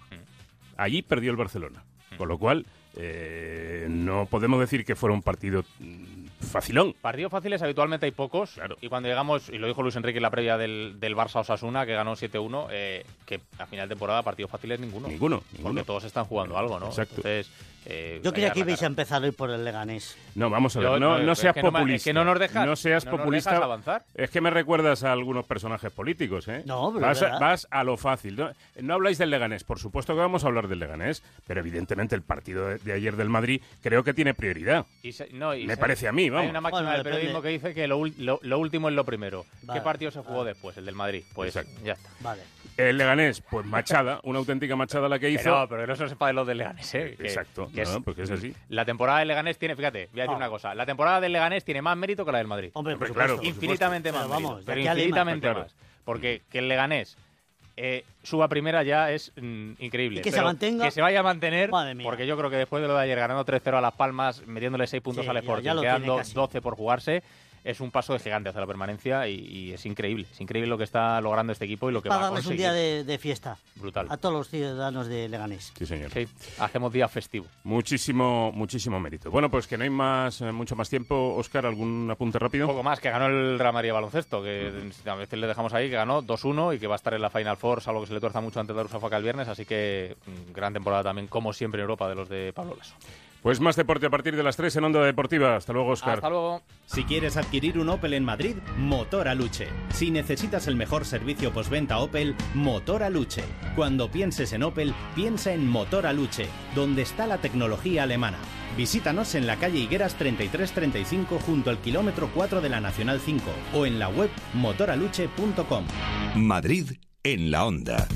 Speaker 1: Allí perdió el Barcelona. Con lo cual, eh, no podemos decir que fuera un partido mm, facilón.
Speaker 63: Partidos fáciles habitualmente hay pocos. Y cuando llegamos, y lo dijo Luis Enrique en la previa del, del Barça Osasuna, que ganó 7-1, eh, que a final de temporada partidos fáciles ninguno.
Speaker 1: Ninguno,
Speaker 63: Porque
Speaker 1: ninguno.
Speaker 63: todos están jugando algo, ¿no?
Speaker 1: Exacto.
Speaker 63: Entonces, eh,
Speaker 53: Yo creía que ibais a empezar hoy por el Leganés.
Speaker 1: No, vamos a ver,
Speaker 63: Yo-
Speaker 1: no,
Speaker 63: no,
Speaker 1: no
Speaker 63: es
Speaker 1: seas
Speaker 63: que no es
Speaker 1: populista.
Speaker 63: que no nos dejas-
Speaker 1: No seas
Speaker 63: no nos
Speaker 1: populista.
Speaker 63: dejas avanzar.
Speaker 1: Es que me recuerdas a algunos personajes políticos, ¿eh?
Speaker 53: No, pero
Speaker 1: vas,
Speaker 53: es
Speaker 1: a,
Speaker 53: verdad.
Speaker 1: vas a lo fácil. No, no habláis del Leganés, por supuesto que vamos a hablar del Leganés, pero evidentemente el partido de, de ayer del Madrid creo que tiene prioridad.
Speaker 63: Y se- no, y
Speaker 1: Me
Speaker 63: se-
Speaker 1: parece a mí, vamos.
Speaker 63: Hay una máxima
Speaker 53: Bueno,
Speaker 63: del
Speaker 53: depende.
Speaker 63: periodismo que dice que lo, lo- lo último es lo primero.
Speaker 53: Vale,
Speaker 63: ¿Qué partido se jugó después? El del Madrid. Pues ya está.
Speaker 53: Vale.
Speaker 1: El Leganés, pues machada, una auténtica machada la que hizo.
Speaker 63: no, pero que no se sepa de los del Leganés, ¿eh? Que-
Speaker 1: Exacto,
Speaker 63: que
Speaker 1: no, porque es así.
Speaker 63: La temporada del Leganés tiene, fíjate, voy a decir
Speaker 53: Ah.
Speaker 63: una cosa. La temporada del Leganés tiene más mérito que la del Madrid.
Speaker 53: Hombre, por
Speaker 1: Hombre, claro,
Speaker 53: supuesto.
Speaker 1: por
Speaker 63: infinitamente
Speaker 53: Pero
Speaker 63: más
Speaker 53: vamos,
Speaker 63: pero
Speaker 53: a Lima.
Speaker 63: infinitamente
Speaker 1: Claro.
Speaker 63: más. Porque que el Leganés eh, suba primera ya es mm, increíble.
Speaker 53: Y que se
Speaker 63: Pero
Speaker 53: mantenga.
Speaker 63: Que se vaya a mantener,
Speaker 53: Madre mía.
Speaker 63: porque yo creo que después de lo de ayer ganando 3-0 a Las Palmas, metiéndole 6 puntos
Speaker 53: Sí,
Speaker 63: al Sporting,
Speaker 53: ya
Speaker 63: quedando
Speaker 53: casi.
Speaker 63: 12 por jugarse, es un paso de gigante hacia la permanencia y, y es increíble. Es increíble lo que está logrando este equipo y lo que
Speaker 53: Para
Speaker 63: va a
Speaker 53: darles un
Speaker 63: conseguir.
Speaker 53: día de, de fiesta
Speaker 63: Brutal.
Speaker 53: a todos los ciudadanos de Leganés.
Speaker 1: Sí, señor.
Speaker 63: Sí, hacemos día festivo.
Speaker 1: Muchísimo, muchísimo mérito. Bueno, pues que no hay más, eh, mucho más tiempo. Oscar, ¿algún apunte rápido?
Speaker 63: Un poco más, que ganó el Real Madrid baloncesto, que a veces le dejamos ahí, que ganó 2-1 y que va a estar en la Final Four, salvo que se le tuerza mucho antes de Darussafaka el viernes, así que mm, gran temporada también, como siempre en Europa, de los de Pablo Lasso.
Speaker 1: Pues más deporte a partir de las 3 en Onda Deportiva. Hasta luego, Oscar.
Speaker 63: Hasta luego.
Speaker 64: Si quieres adquirir un Opel en Madrid, Motor Aluche. Si necesitas el mejor servicio postventa Opel, Motor Aluche. Cuando pienses en Opel, piensa en Motor Aluche, donde está la tecnología alemana. Visítanos en la calle Higueras 3335 junto al kilómetro 4 de la Nacional 5 o en la web motoraluche.com.
Speaker 48: Madrid en la onda.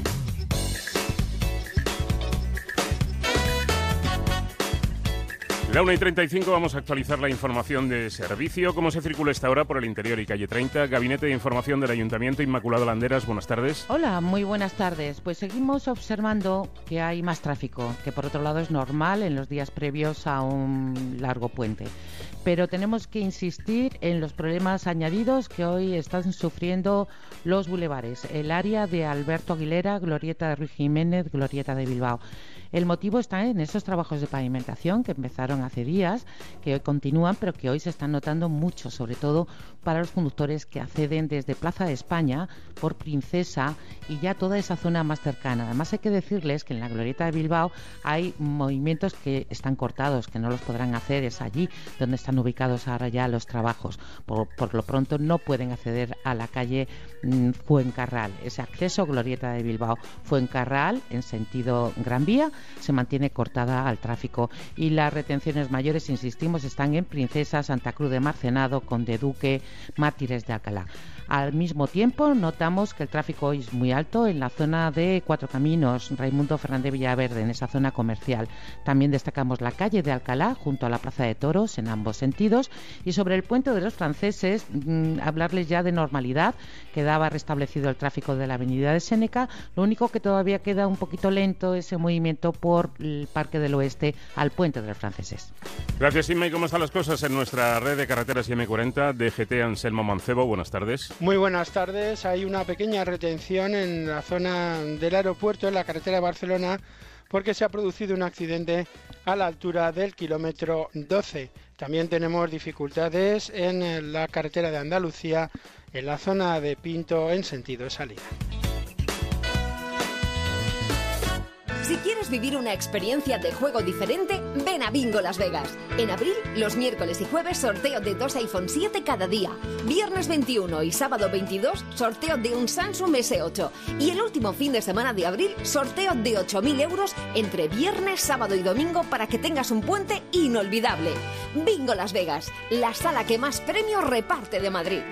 Speaker 1: La 1 y 35 vamos a actualizar la información de servicio. ¿Cómo se circula esta hora por el interior y calle 30? Gabinete de Información del Ayuntamiento, Inmaculado Landeras, buenas tardes.
Speaker 3: Hola, muy buenas tardes. Pues seguimos observando que hay más tráfico, que por otro lado es normal en los días previos a un largo puente. Pero tenemos que insistir en los problemas añadidos que hoy están sufriendo los bulevares. El área de Alberto Aguilera, Glorieta de Ruiz Jiménez, Glorieta de Bilbao. El motivo está en esos trabajos de pavimentación que empezaron hace días, que continúan, pero que hoy se están notando mucho, sobre todo para los conductores que acceden desde Plaza de España por Princesa y ya toda esa zona más cercana. Además hay que decirles que en la glorieta de Bilbao hay movimientos que están cortados, que no los podrán hacer, es allí donde están ubicados ahora ya los trabajos. Por, lo pronto no pueden acceder a la calle mm, Fuencarral. Ese acceso glorieta de Bilbao Fuencarral en sentido Gran Vía se mantiene cortada al tráfico y las retenciones mayores, insistimos, están en Princesa, Santa Cruz de Marcenado, Conde Duque, Mártires de Alcalá. Al mismo tiempo, notamos que el tráfico hoy es muy alto en la zona de Cuatro Caminos, Raimundo Fernández Villaverde, en esa zona comercial. También destacamos la calle de Alcalá, junto a la Plaza de Toros, en ambos sentidos. Y sobre el puente de los franceses, mm, hablarles ya de normalidad. Quedaba restablecido el tráfico de la avenida de Séneca. Lo único que todavía queda un poquito lento ese movimiento por el Parque del Oeste al puente de los franceses.
Speaker 1: Gracias, Inma. ¿Y cómo están las cosas en nuestra red de carreteras IM40 DGT Anselmo Mancebo? Buenas tardes.
Speaker 65: Muy buenas tardes. Hay una pequeña retención en la zona del aeropuerto, en la carretera de Barcelona, porque se ha producido un accidente a la altura del kilómetro 12. También tenemos dificultades en la carretera de Andalucía, en la zona de Pinto, en sentido de salida.
Speaker 66: Si quieres vivir una experiencia de juego diferente, ven a Bingo Las Vegas. En abril, los miércoles y jueves, sorteo de dos iPhone 7 cada día. Viernes 21 y sábado 22, sorteo de un Samsung S8. Y el último fin de semana de abril, sorteo de 8.000 euros entre viernes, sábado y domingo para que tengas un puente inolvidable. Bingo Las Vegas, la sala que más premios reparte de Madrid.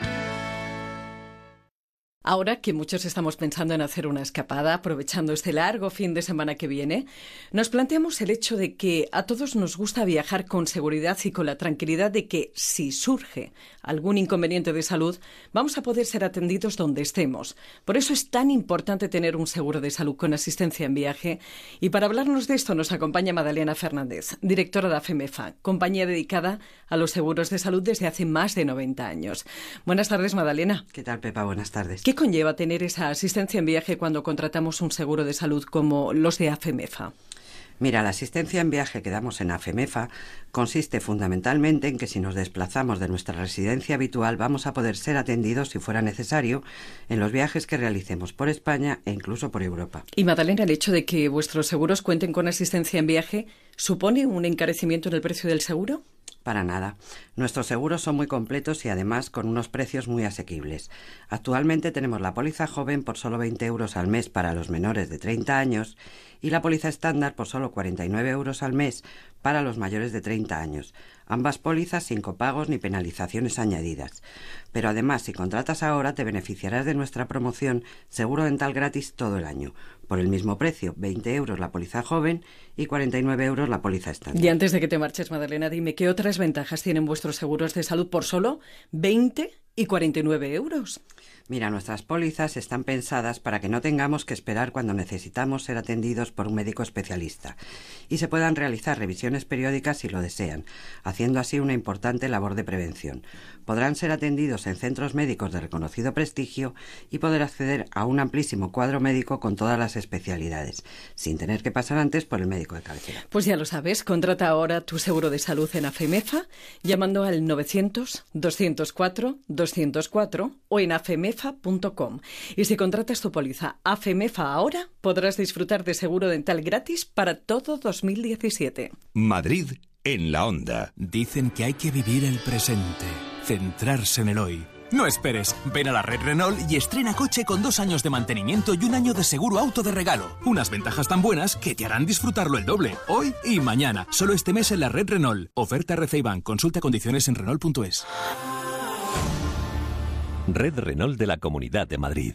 Speaker 27: Ahora que muchos estamos pensando en hacer una escapada, aprovechando este largo fin de semana que viene, nos planteamos el hecho de que a todos nos gusta viajar con seguridad y con la tranquilidad de que si surge algún inconveniente de salud, vamos a poder ser atendidos donde estemos. Por eso es tan importante tener un seguro de salud con asistencia en viaje. Y para hablarnos de esto nos acompaña Madalena Fernández, directora de AFEMEFA, compañía dedicada a los seguros de salud desde hace más de 90 años. Buenas tardes, Madalena.
Speaker 67: ¿Qué tal, Pepa? Buenas tardes
Speaker 27: conlleva tener esa asistencia en viaje cuando contratamos un seguro de salud como los de AFEMEFA?
Speaker 67: Mira, la asistencia en viaje que damos en AFEMEFA consiste fundamentalmente en que si nos desplazamos de nuestra residencia habitual vamos a poder ser atendidos si fuera necesario en los viajes que realicemos por España e incluso por Europa.
Speaker 27: Y Madalena, el hecho de que vuestros seguros cuenten con asistencia en viaje supone un encarecimiento en el precio del seguro?
Speaker 67: Para nada. Nuestros seguros son muy completos y además con unos precios muy asequibles. Actualmente tenemos la póliza joven por solo 20 euros al mes para los menores de 30 años y la póliza estándar por solo 49 euros al mes para los mayores de 30 años. Ambas pólizas sin copagos ni penalizaciones añadidas. Pero además, si contratas ahora, te beneficiarás de nuestra promoción Seguro Dental gratis todo el año. Por el mismo precio, 20 euros la póliza joven y 49 euros la póliza estándar.
Speaker 27: Y antes de que te marches, Madalena, dime, ¿qué otras ventajas tienen vuestros seguros de salud por solo 20 y 49 euros?
Speaker 67: Mira, nuestras pólizas están pensadas para que no tengamos que esperar cuando necesitamos ser atendidos por un médico especialista y se puedan realizar revisiones periódicas si lo desean, haciendo así una importante labor de prevención. Podrán ser atendidos en centros médicos de reconocido prestigio y poder acceder a un amplísimo cuadro médico con todas las especialidades, sin tener que pasar antes por el médico de cabecera.
Speaker 27: Pues ya lo sabes, contrata ahora tu seguro de salud en AFEMEFA llamando al 900 204 204 o en AFEMEFA y si contratas tu póliza AFEMEFA ahora, podrás disfrutar de seguro dental gratis para todo 2017.
Speaker 48: Madrid en la onda.
Speaker 68: Dicen que hay que vivir el presente, centrarse en el hoy. No esperes, ven a la red Renault y estrena coche con dos años de mantenimiento y un año de seguro auto de regalo. Unas ventajas tan buenas que te harán disfrutarlo el doble, hoy y mañana. Solo este mes en la red Renault. Oferta RC Consulta condiciones en Renault.es.
Speaker 69: Red Renault de la Comunidad de Madrid.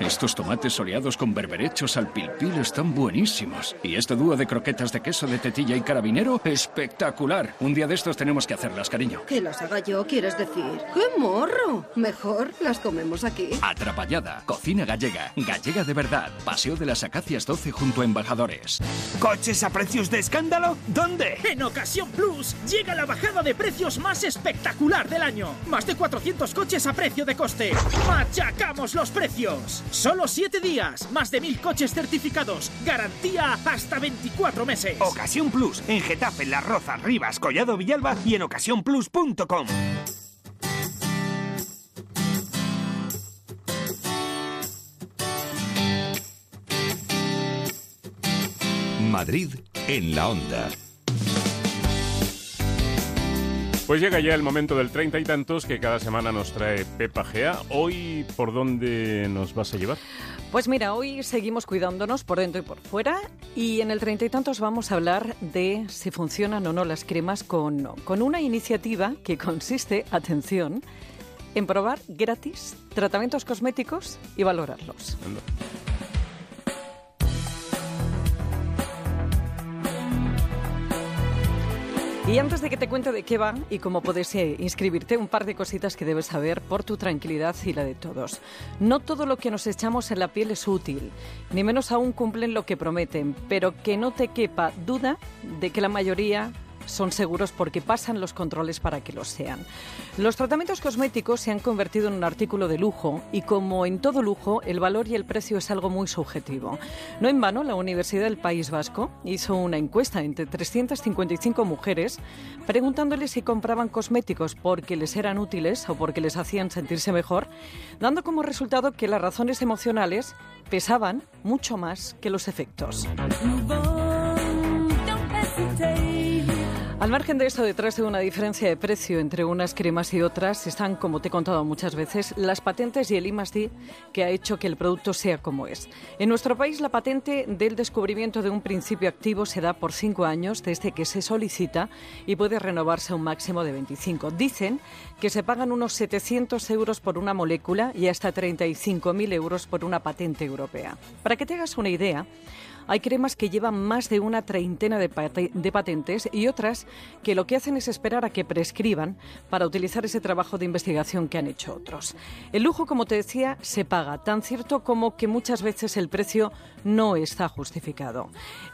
Speaker 70: Estos tomates soleados con berberechos al pilpil están buenísimos. Y este dúo de croquetas de queso de tetilla y carabinero, espectacular. Un día de estos tenemos que hacerlas, cariño.
Speaker 71: Que las haga yo, quieres decir. ¡Qué morro! Mejor las comemos aquí.
Speaker 70: Atrapallada, cocina gallega, gallega de verdad. Paseo de las Acacias 12 junto a Embajadores.
Speaker 69: ¿Coches a precios de escándalo? ¿Dónde? En Ocasión Plus llega la bajada de precios más espectacular del año. Más de 400 coches a precio de coste. ¡Machacamos los precios! Solo 7 días, más de 1000 coches certificados, garantía hasta 24 meses. Ocasión Plus, en Getafe, Las Rozas, Rivas, Collado Villalba y en ocasiónplus.com.
Speaker 48: Madrid en la onda.
Speaker 1: Pues llega ya el momento del treinta y tantos que cada semana nos trae Pepa Gea. Hoy, ¿por dónde nos vas a llevar?
Speaker 27: Pues mira, hoy seguimos cuidándonos por dentro y por fuera y en el treinta y tantos vamos a hablar de si funcionan o no las cremas con, con una iniciativa que consiste, atención, en probar gratis tratamientos cosméticos y valorarlos. Y antes de que te cuente de qué va y cómo puedes eh, inscribirte, un par de cositas que debes saber por tu tranquilidad y la de todos. No todo lo que nos echamos en la piel es útil, ni menos aún cumplen lo que prometen, pero que no te quepa duda de que la mayoría son seguros porque pasan los controles para que lo sean. Los tratamientos cosméticos se han convertido en un artículo de lujo y como en todo lujo, el valor y el precio es algo muy subjetivo. No en vano, la Universidad del País Vasco hizo una encuesta entre 355 mujeres preguntándoles si compraban cosméticos porque les eran útiles o porque les hacían sentirse mejor, dando como resultado que las razones emocionales pesaban mucho más que los efectos. Al margen de esto, detrás de una diferencia de precio entre unas cremas y otras, están, como te he contado muchas veces, las patentes y el I+D que ha hecho que el producto sea como es. En nuestro país, la patente del descubrimiento de un principio activo se da por cinco años desde que se solicita y puede renovarse un máximo de 25. Dicen que se pagan unos 700 euros por una molécula y hasta 35.000 euros por una patente europea. Para que te hagas una idea, hay cremas que llevan más de una treintena de, patentes y otras que lo que hacen es esperar a que prescriban para utilizar ese trabajo de investigación que han hecho otros. El lujo, como te decía, se paga, tan cierto como que muchas veces el precio no está justificado.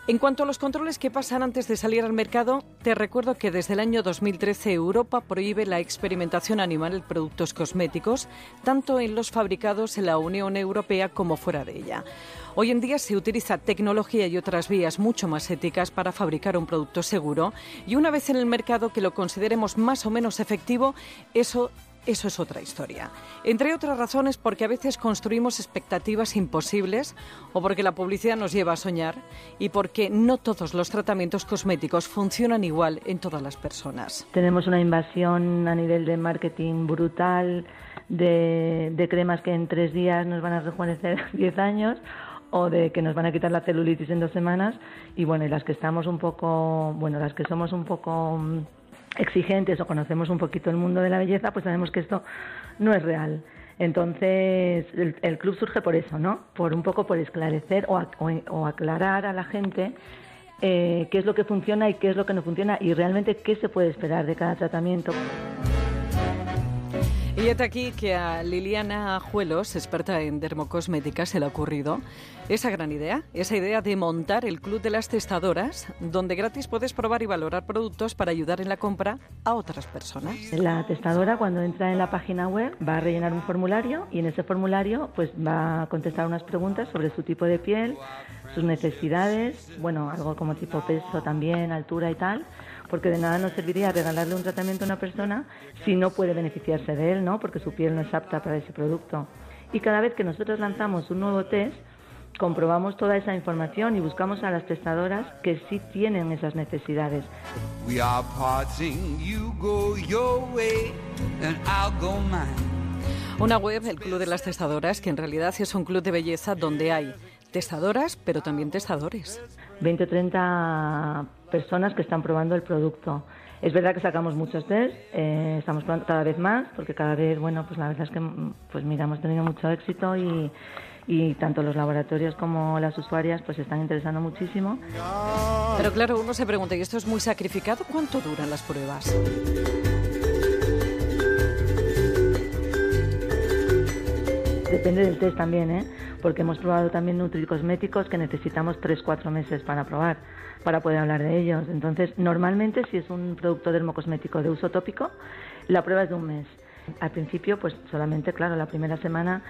Speaker 27: En cuanto a los controles que pasan antes de salir al mercado, te recuerdo que desde el año 2013 Europa prohíbe la experimentación animal en productos cosméticos, tanto en los fabricados en la Unión Europea como fuera de ella. Hoy en día se utiliza tecnología y otras vías mucho más éticas para fabricar un producto seguro y una vez en el mercado que lo consideremos más o menos efectivo, eso eso es otra historia. Entre otras razones porque a veces construimos expectativas imposibles o porque la publicidad nos lleva a soñar y porque no todos los tratamientos cosméticos funcionan igual en todas las personas.
Speaker 72: Tenemos una invasión a nivel de marketing brutal de, de cremas que en tres días nos van a rejuvenecer 10 años o de que nos van a quitar la celulitis en dos semanas y bueno, y las que estamos un poco, bueno, las que somos un poco mm, exigentes o conocemos un poquito el mundo de la belleza, pues sabemos que esto no es real. Entonces, el, club surge por eso, ¿no? Por un poco por esclarecer o, o, aclarar a la gente eh, qué es lo que funciona y qué es lo que no funciona y realmente qué se puede esperar de cada tratamiento.
Speaker 27: Y está aquí que a Liliana Juelos, experta en dermocosmética, se le ha ocurrido esa gran idea, esa idea de montar el Club de las Testadoras, donde gratis puedes probar y valorar productos para ayudar en la compra a otras personas.
Speaker 72: La testadora cuando entra en la página web va a rellenar un formulario y en ese formulario pues va a contestar unas preguntas sobre su tipo de piel, sus necesidades, bueno, algo como tipo peso también, altura y tal porque de nada nos serviría regalarle un tratamiento a una persona si no puede beneficiarse de él, ¿no? Porque su piel no es apta para ese producto. Y cada vez que nosotros lanzamos un nuevo test, comprobamos toda esa información y buscamos a las testadoras que sí tienen esas necesidades.
Speaker 73: We are parting, you go your way and I'll go mine.
Speaker 27: Una web, el Club de las Testadoras, que en realidad es un club de belleza donde hay testadoras, pero también testadores.
Speaker 72: 20 o 30 personas que están probando el producto. Es verdad que sacamos muchos test, eh, estamos probando cada vez más, porque cada vez, bueno, pues la verdad es que, pues mira, hemos tenido mucho éxito y, y tanto los laboratorios como las usuarias pues se están interesando muchísimo.
Speaker 27: Pero claro, uno se pregunta, ¿y esto es muy sacrificado? ¿Cuánto duran las pruebas?
Speaker 72: Depende del test también, ¿eh? Porque hemos probado también nutricosméticos que necesitamos 3-4 meses para probar, para poder hablar de ellos. Entonces, normalmente si es un producto dermocosmético de uso tópico, la prueba es de un mes. Al principio, pues solamente, claro, la primera semana,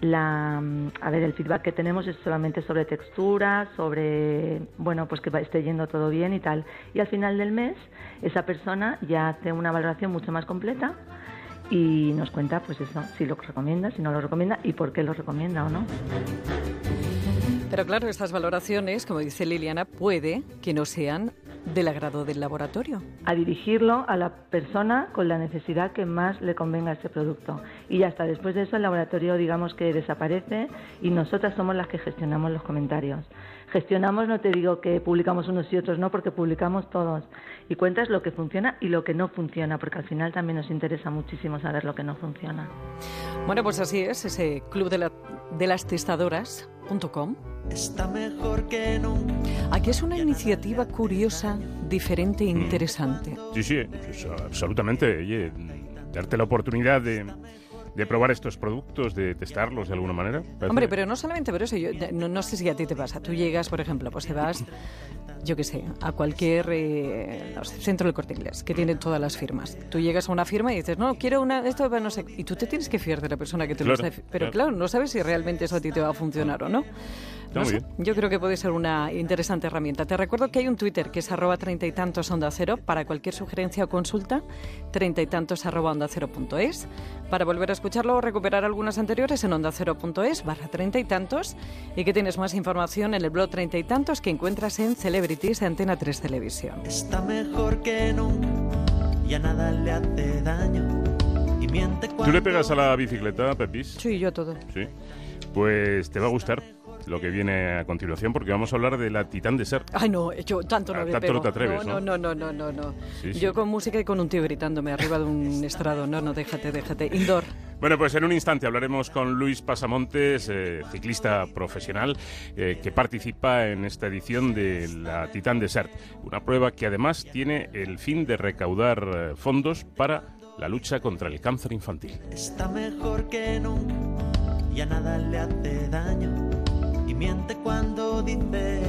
Speaker 72: la, a ver, el feedback que tenemos es solamente sobre textura, sobre, bueno, pues que esté yendo todo bien y tal. Y al final del mes, esa persona ya hace una valoración mucho más completa y nos cuenta pues eso, si lo recomienda, si no lo recomienda y por qué lo recomienda o no.
Speaker 27: Pero claro, estas valoraciones, como dice Liliana, puede que no sean del agrado del laboratorio.
Speaker 72: A dirigirlo a la persona con la necesidad que más le convenga ese producto. Y ya está, después de eso el laboratorio digamos que desaparece y nosotras somos las que gestionamos los comentarios. Gestionamos, no te digo que publicamos unos y otros, no, porque publicamos todos. Y cuentas lo que funciona y lo que no funciona, porque al final también nos interesa muchísimo saber lo que no funciona.
Speaker 27: Bueno, pues así es, ese club de, la, de las testadoras.com.
Speaker 73: Está mejor que nunca.
Speaker 27: Aquí es una iniciativa curiosa, diferente e interesante.
Speaker 1: Sí, sí, pues, absolutamente. Oye, darte la oportunidad de, de probar estos productos, de testarlos de alguna manera. Parece-
Speaker 27: Hombre, pero no solamente por eso, yo no, no sé si a ti te pasa. Tú llegas, por ejemplo, pues te vas, yo qué sé, a cualquier eh, no sé, centro del corte inglés, que tiene todas las firmas. Tú llegas a una firma y dices, no, quiero una, esto va no sé, y tú te tienes que fiar de la persona que te lo está. Pero
Speaker 1: claro.
Speaker 27: claro, no sabes si realmente eso a ti te va a funcionar o no.
Speaker 1: Está
Speaker 27: No
Speaker 1: muy
Speaker 27: sé,
Speaker 1: bien.
Speaker 27: Yo creo que puede ser una interesante herramienta. Te recuerdo que hay un Twitter que es arroba treinta y tantos onda cero para cualquier sugerencia o consulta, treinta y tantos arroba onda cero punto es. Para volver a escucharlo o recuperar algunas anteriores en onda cero punto es barra treinta y tantos y que tienes más información en el blog treinta y tantos que encuentras en Celebrities de Antena 3 Televisión.
Speaker 73: Está mejor que nunca. Ya nada le hace daño. Y miente
Speaker 1: ¿Tú le pegas a la bicicleta, Pepis?
Speaker 27: Sí, yo todo.
Speaker 1: Sí. Pues te va a gustar lo que viene a continuación porque vamos a hablar de la Titán Desert.
Speaker 27: Ay, no, yo tanto no
Speaker 1: Ah, tanto
Speaker 27: pego.
Speaker 1: no te atreves,
Speaker 27: no, no, no, no, no, no.
Speaker 1: Sí, sí.
Speaker 27: Yo con música y con un tío gritándome arriba de un estrado. No, no, déjate, déjate. Indoor.
Speaker 1: Bueno, pues en un instante hablaremos con Luis Pasamontes, eh, ciclista profesional, eh, que participa en esta edición de la Titán Desert, una prueba que además tiene el fin de recaudar eh, fondos para la lucha contra el cáncer infantil.
Speaker 73: está mejor que nunca. Ya nada le hace daño. Miente cuando dice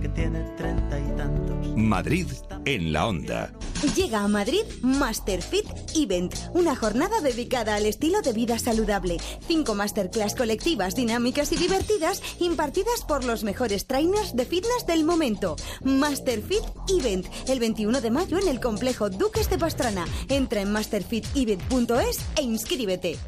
Speaker 73: que tiene treinta y tantos.
Speaker 48: Madrid en la onda.
Speaker 74: Llega a Madrid Masterfit Event, una jornada dedicada al estilo de vida saludable. Cinco masterclass colectivas, dinámicas y divertidas impartidas por los mejores trainers de fitness del momento. Masterfit Event, el 21 de mayo en el complejo Duques de Pastrana. Entra en masterfitevent.es e inscríbete.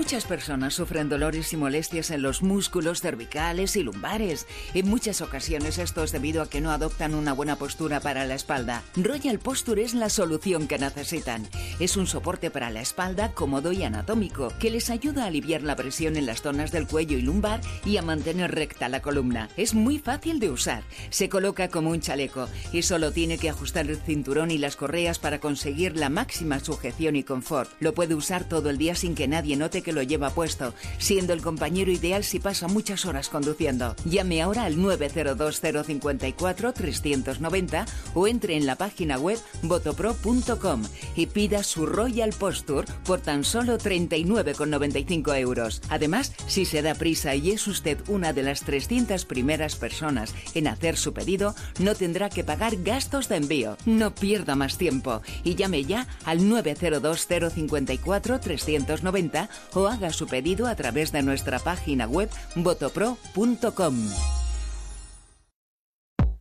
Speaker 29: Muchas personas sufren dolores y molestias en los músculos cervicales y lumbares. En muchas ocasiones esto es debido a que no adoptan una buena postura para la espalda. Royal Posture es la solución que necesitan. Es un soporte para la espalda cómodo y anatómico que les ayuda a aliviar la presión en las zonas del cuello y lumbar y a mantener recta la columna. Es muy fácil de usar. Se coloca como un chaleco y solo tiene que ajustar el cinturón y las correas para conseguir la máxima sujeción y confort. Lo puede usar todo el día sin que nadie note que lo lleva puesto, siendo el compañero ideal si pasa muchas horas conduciendo. Llame ahora al 902-054-390 o entre en la página web botopro.com y pida su Royal Posture por tan solo 39,95 euros. Además, si se da prisa y es usted una de las 300 primeras personas en hacer su pedido, no tendrá que pagar gastos de envío. No pierda más tiempo y llame ya al 902 054 390 o haga su pedido a través de nuestra página web botopro.com.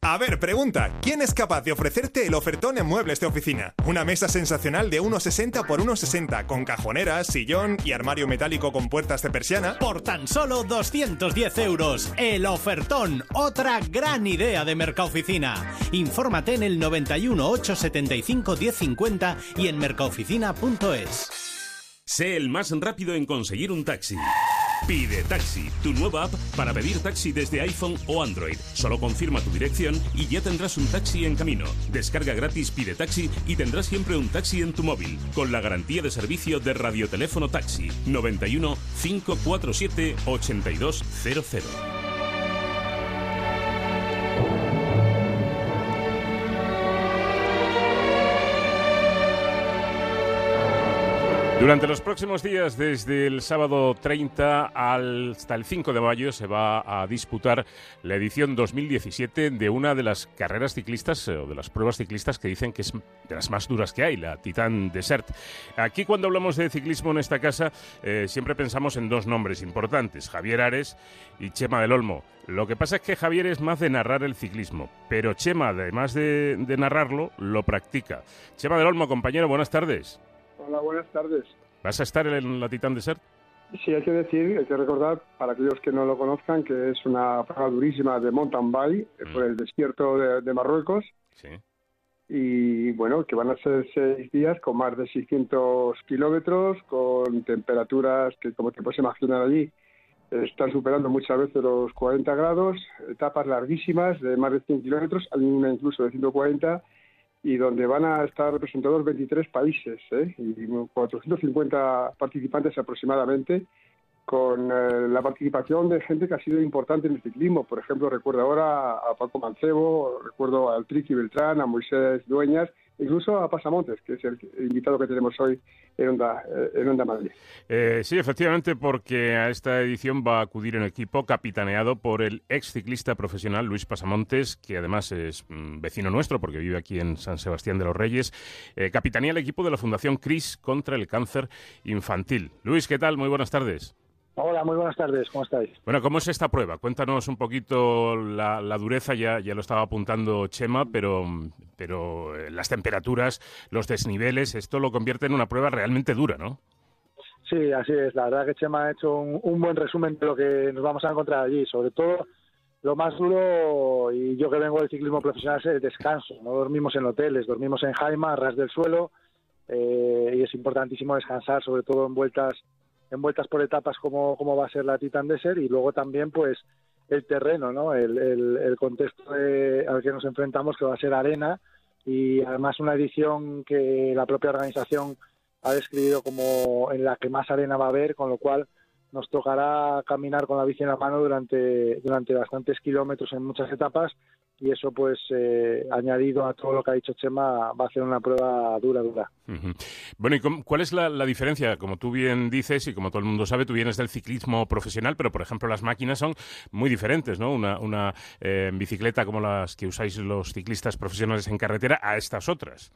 Speaker 62: A ver, pregunta, ¿quién es capaz de ofrecerte el ofertón en muebles de oficina? Una mesa sensacional de 1,60 por 1,60 con cajoneras, sillón y armario metálico con puertas de persiana.
Speaker 64: Por tan solo 210 euros, el ofertón, otra gran idea de Mercaoficina. Infórmate en el 91 875 1050 y en mercaoficina.es.
Speaker 1: Sé el más rápido en conseguir un taxi. Pide Taxi, tu nueva app para pedir taxi desde iPhone o Android. Solo confirma tu dirección y ya tendrás un taxi en camino. Descarga gratis Pide Taxi y tendrás siempre un taxi en tu móvil, con la garantía de servicio de radioteléfono taxi 91 547 8200. Durante los próximos días, desde el sábado 30 hasta el 5 de mayo, se va a disputar la edición 2017 de una de las carreras ciclistas eh, o de las pruebas ciclistas que dicen que es de las más duras que hay, la Titan Desert. Aquí cuando hablamos de ciclismo en esta casa, eh, siempre pensamos en dos nombres importantes, Javier Ares y Chema del Olmo. Lo que pasa es que Javier es más de narrar el ciclismo, pero Chema, además de, de narrarlo, lo practica. Chema del Olmo, compañero, buenas tardes.
Speaker 75: Hola, buenas tardes.
Speaker 1: ¿Vas a estar en la Titan Desert?
Speaker 75: Sí, hay que decir, hay que recordar, para aquellos que no lo conozcan, que es una prueba durísima de mountain bike
Speaker 1: Mm.
Speaker 75: por el desierto de, de Marruecos.
Speaker 1: Sí.
Speaker 75: Y bueno, que van a ser seis días con más de 600 kilómetros, con temperaturas que, como te puedes imaginar allí, están superando muchas veces los 40 grados, etapas larguísimas de más de 100 kilómetros, hay una incluso de 140, y donde van a estar representados 23 países ¿eh? y 450 participantes aproximadamente, con eh, la participación de gente que ha sido importante en el ciclismo. Por ejemplo, recuerdo ahora a Paco Mancebo, recuerdo al Triqui Beltrán, a Moisés Dueñas, incluso a Pasamontes, que es el invitado que tenemos hoy en Onda, eh, en Onda Madrid.
Speaker 1: Eh, sí, efectivamente, porque a esta edición va a acudir un equipo capitaneado por el ex ciclista profesional Luis Pasamontes, que además es mm, vecino nuestro porque vive aquí en San Sebastián de los Reyes. Eh, el equipo de la Fundación CRIS contra el cáncer infantil. Luis, ¿qué tal? Muy buenas tardes.
Speaker 76: Hola, muy buenas tardes, ¿cómo estáis?
Speaker 1: Bueno, ¿cómo es esta prueba? Cuéntanos un poquito la, la dureza, ya, ya lo estaba apuntando Chema, pero, pero eh, las temperaturas, los desniveles, esto lo convierte en una prueba realmente dura, ¿no?
Speaker 76: Sí, así es. La verdad que Chema ha hecho un, un buen resumen de lo que nos vamos a encontrar allí. Sobre todo, lo más duro, y yo que vengo del ciclismo profesional, es el descanso. No dormimos en hoteles, dormimos en Jaima, a ras del suelo, eh, y es importantísimo descansar, sobre todo en vueltas en vueltas por etapas como, como va a ser la Titan Desert y luego también pues el terreno, ¿no? el, el, el contexto de- al que nos enfrentamos que va a ser arena y además una edición que la propia organización ha descrito como en la que más arena va a haber, con lo cual nos tocará caminar con la bici en la mano durante, durante bastantes kilómetros en muchas etapas y eso pues eh, añadido a todo lo que ha dicho Chema va a ser una prueba dura, dura.
Speaker 1: Bueno, ¿y cómo- cuál es la, la diferencia? Como tú bien dices y como todo el mundo sabe, tú vienes del ciclismo profesional, pero por ejemplo las máquinas son muy diferentes, ¿no? Una, una eh, bicicleta como las que usáis los ciclistas profesionales en carretera a estas otras.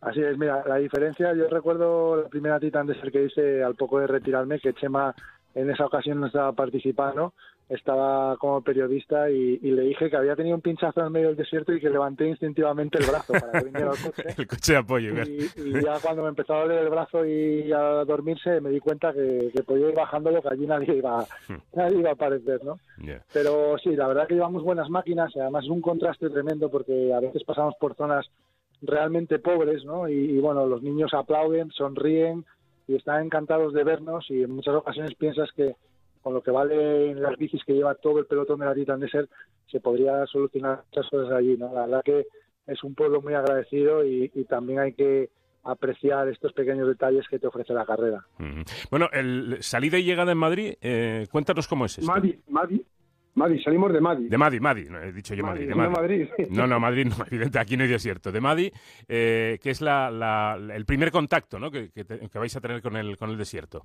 Speaker 76: Así es, mira, la diferencia, yo recuerdo la primera Titan Desert que hice al poco de retirarme, que Chema en esa ocasión no estaba participando, estaba como periodista y, y le dije que había tenido un pinchazo en medio del desierto y que levanté instintivamente el brazo para que viniera al coche.
Speaker 1: El coche de apoyo. claro.
Speaker 76: Y, y ya cuando me empezó a doler el brazo y a dormirse, me di cuenta que, que podía ir bajándolo, que allí nadie iba, nadie iba a aparecer, ¿no? Pero sí, la verdad que llevamos buenas máquinas y además es un contraste tremendo porque a veces pasamos por zonas realmente pobres, ¿no? Y, y, bueno, los niños aplauden, sonríen y están encantados de vernos y en muchas ocasiones piensas que con lo que valen las bicis que lleva todo el pelotón de la Titan Desert se podría solucionar muchas cosas allí, ¿no? La verdad que es un pueblo muy agradecido y, y también hay que apreciar estos pequeños detalles que te ofrece la carrera.
Speaker 1: Bueno, el salida y llegada en Madrid, eh, cuéntanos cómo es esto.
Speaker 75: Madi, Madi, Madi, salimos de Madi.
Speaker 1: De Madi, Madi, no, he dicho yo Madrid.
Speaker 75: Madi,
Speaker 1: de
Speaker 75: no. Madrid.
Speaker 1: No, no, Madrid no, evidente, aquí no hay desierto. De Madi, eh, que es la, la- el primer contacto ¿no? que, que te- que vais a tener con el, con el desierto.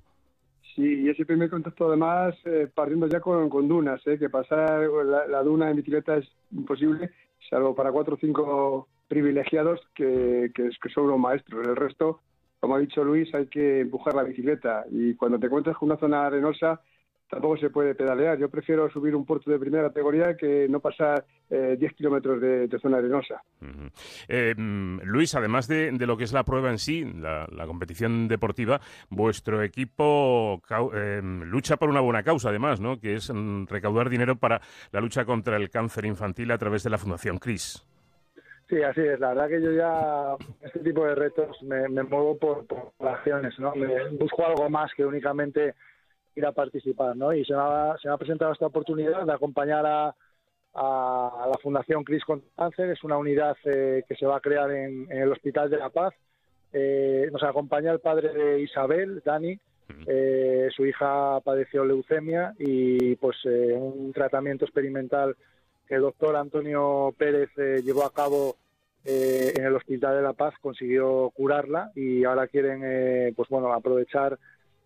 Speaker 75: Sí, y ese primer contacto además eh, partiendo ya con, con dunas, ¿eh? que pasar la, la duna en bicicleta es imposible, salvo para cuatro o cinco privilegiados que, que, que son unos maestros. El resto, como ha dicho Luis, hay que empujar la bicicleta y cuando te encuentras con una zona arenosa, tampoco se puede pedalear. Yo prefiero subir un puerto de primera categoría que no pasar eh, 10 kilómetros de, zona arenosa.
Speaker 1: Eh, mm, Luis, además de, lo que es la prueba en sí, la, competición deportiva, vuestro equipo eh, lucha por una buena causa, además, ¿no? que es mm, recaudar dinero para la lucha contra el cáncer infantil a través de la Fundación CRIS.
Speaker 76: Sí, así es. La verdad que yo ya, este tipo de retos, me, muevo por, por acciones, ¿no? Me busco algo más que únicamente ir a participar, ¿no? Y se me ha, se me ha presentado esta oportunidad de acompañar a, a, la Fundación Cris contra Cáncer. Es una unidad eh, que se va a crear en, el Hospital de la Paz. Eh, nos acompaña el padre de Isabel, Dani. Eh, su hija padeció leucemia y pues un tratamiento experimental que el doctor Antonio Pérez llevó a cabo en el Hospital de la Paz consiguió curarla y ahora quieren pues bueno aprovechar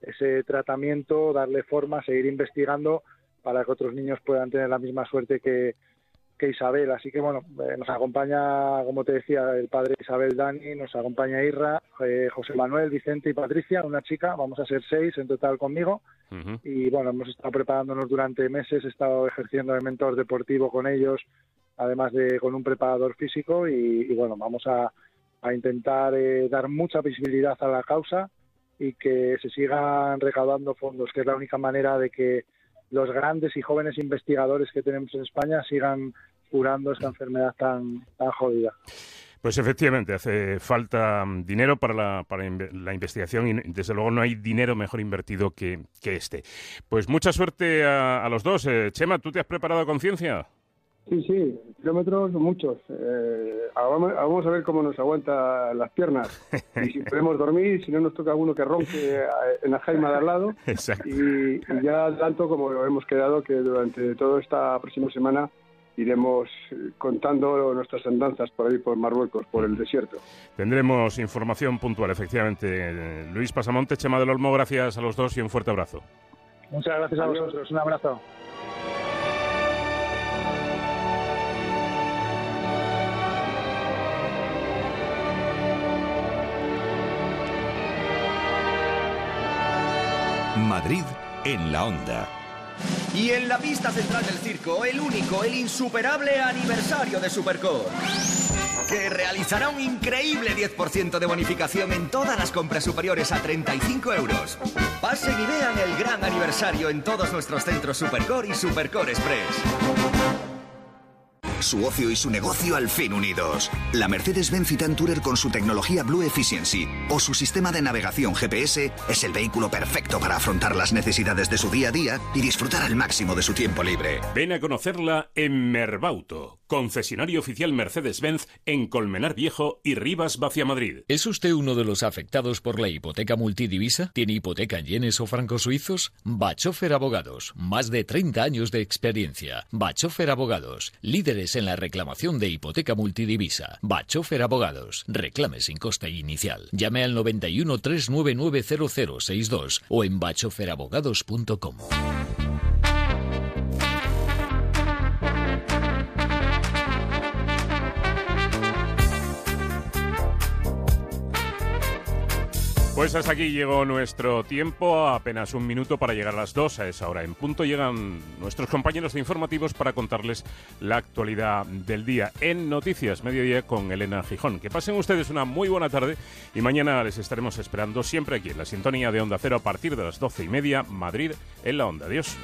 Speaker 76: ese tratamiento, darle forma, seguir investigando para que otros niños puedan tener la misma suerte que, Isabel. Así que bueno, eh, nos acompaña, como te decía, el padre Isabel Dani, nos acompaña Irra, eh, José Manuel, Vicente y Patricia, una chica, vamos a ser seis en total conmigo. Y bueno, hemos estado preparándonos durante meses, he estado ejerciendo de mentor deportivo con ellos, además de con un preparador físico y, bueno, vamos a, intentar eh, dar mucha visibilidad a la causa y que se sigan recaudando fondos, que es la única manera de que los grandes y jóvenes investigadores que tenemos en España sigan curando esta enfermedad tan, jodida.
Speaker 1: Pues efectivamente, hace falta dinero para la, para la investigación y desde luego no hay dinero mejor invertido que, que este. Pues mucha suerte a, los dos. Eh, Chema, ¿tú te has preparado a conciencia?
Speaker 75: Sí, sí, kilómetros muchos. Eh, vamos a ver cómo nos aguanta las piernas y si podemos dormir, si no nos toca alguno que ronque eh, en la jaima de al lado. Y, ya tanto como hemos quedado que durante toda esta próxima semana iremos contando nuestras andanzas por ahí por Marruecos, por el desierto.
Speaker 1: Tendremos información puntual, efectivamente. Luis Pasamonte, Chema del Olmo, gracias a los dos y un fuerte abrazo.
Speaker 76: Muchas gracias a vosotros, un abrazo.
Speaker 2: Madrid en la onda.
Speaker 77: Y en la pista central del circo, el único, el insuperable aniversario de Supercore. Que realizará un increíble 10% de bonificación en todas las compras superiores a 35 euros. Pasen y vean el gran aniversario en todos nuestros centros Supercore y Supercore Express
Speaker 2: su ocio y su negocio al fin unidos. La Mercedes-Benz Citan Tourer con su tecnología Blue Efficiency o su sistema de navegación GPS es el vehículo perfecto para afrontar las necesidades de su día a día y disfrutar al máximo de su tiempo libre.
Speaker 1: Ven a conocerla en Merbauto, concesionario oficial Mercedes-Benz en Colmenar Viejo y Rivas Vacia Madrid.
Speaker 24: ¿Es usted uno de los afectados por la hipoteca multidivisa? ¿Tiene hipoteca en yenes o francos suizos? Bachofer Abogados, más de 30 años de experiencia. Bachofer Abogados, líderes en la reclamación de hipoteca multidivisa. Bachofer Abogados. Reclame sin coste inicial. Llame al 91 399 0062 o en bachoferabogados.com.
Speaker 1: Pues hasta aquí llegó nuestro tiempo, apenas un minuto para llegar a las dos. A esa hora en punto llegan nuestros compañeros de informativos para contarles la actualidad del día en Noticias Mediodía con Elena Gijón. Que pasen ustedes una muy buena tarde y mañana les estaremos esperando siempre aquí en la sintonía de Onda Cero a partir de las doce y media, Madrid en la Onda. Adiós.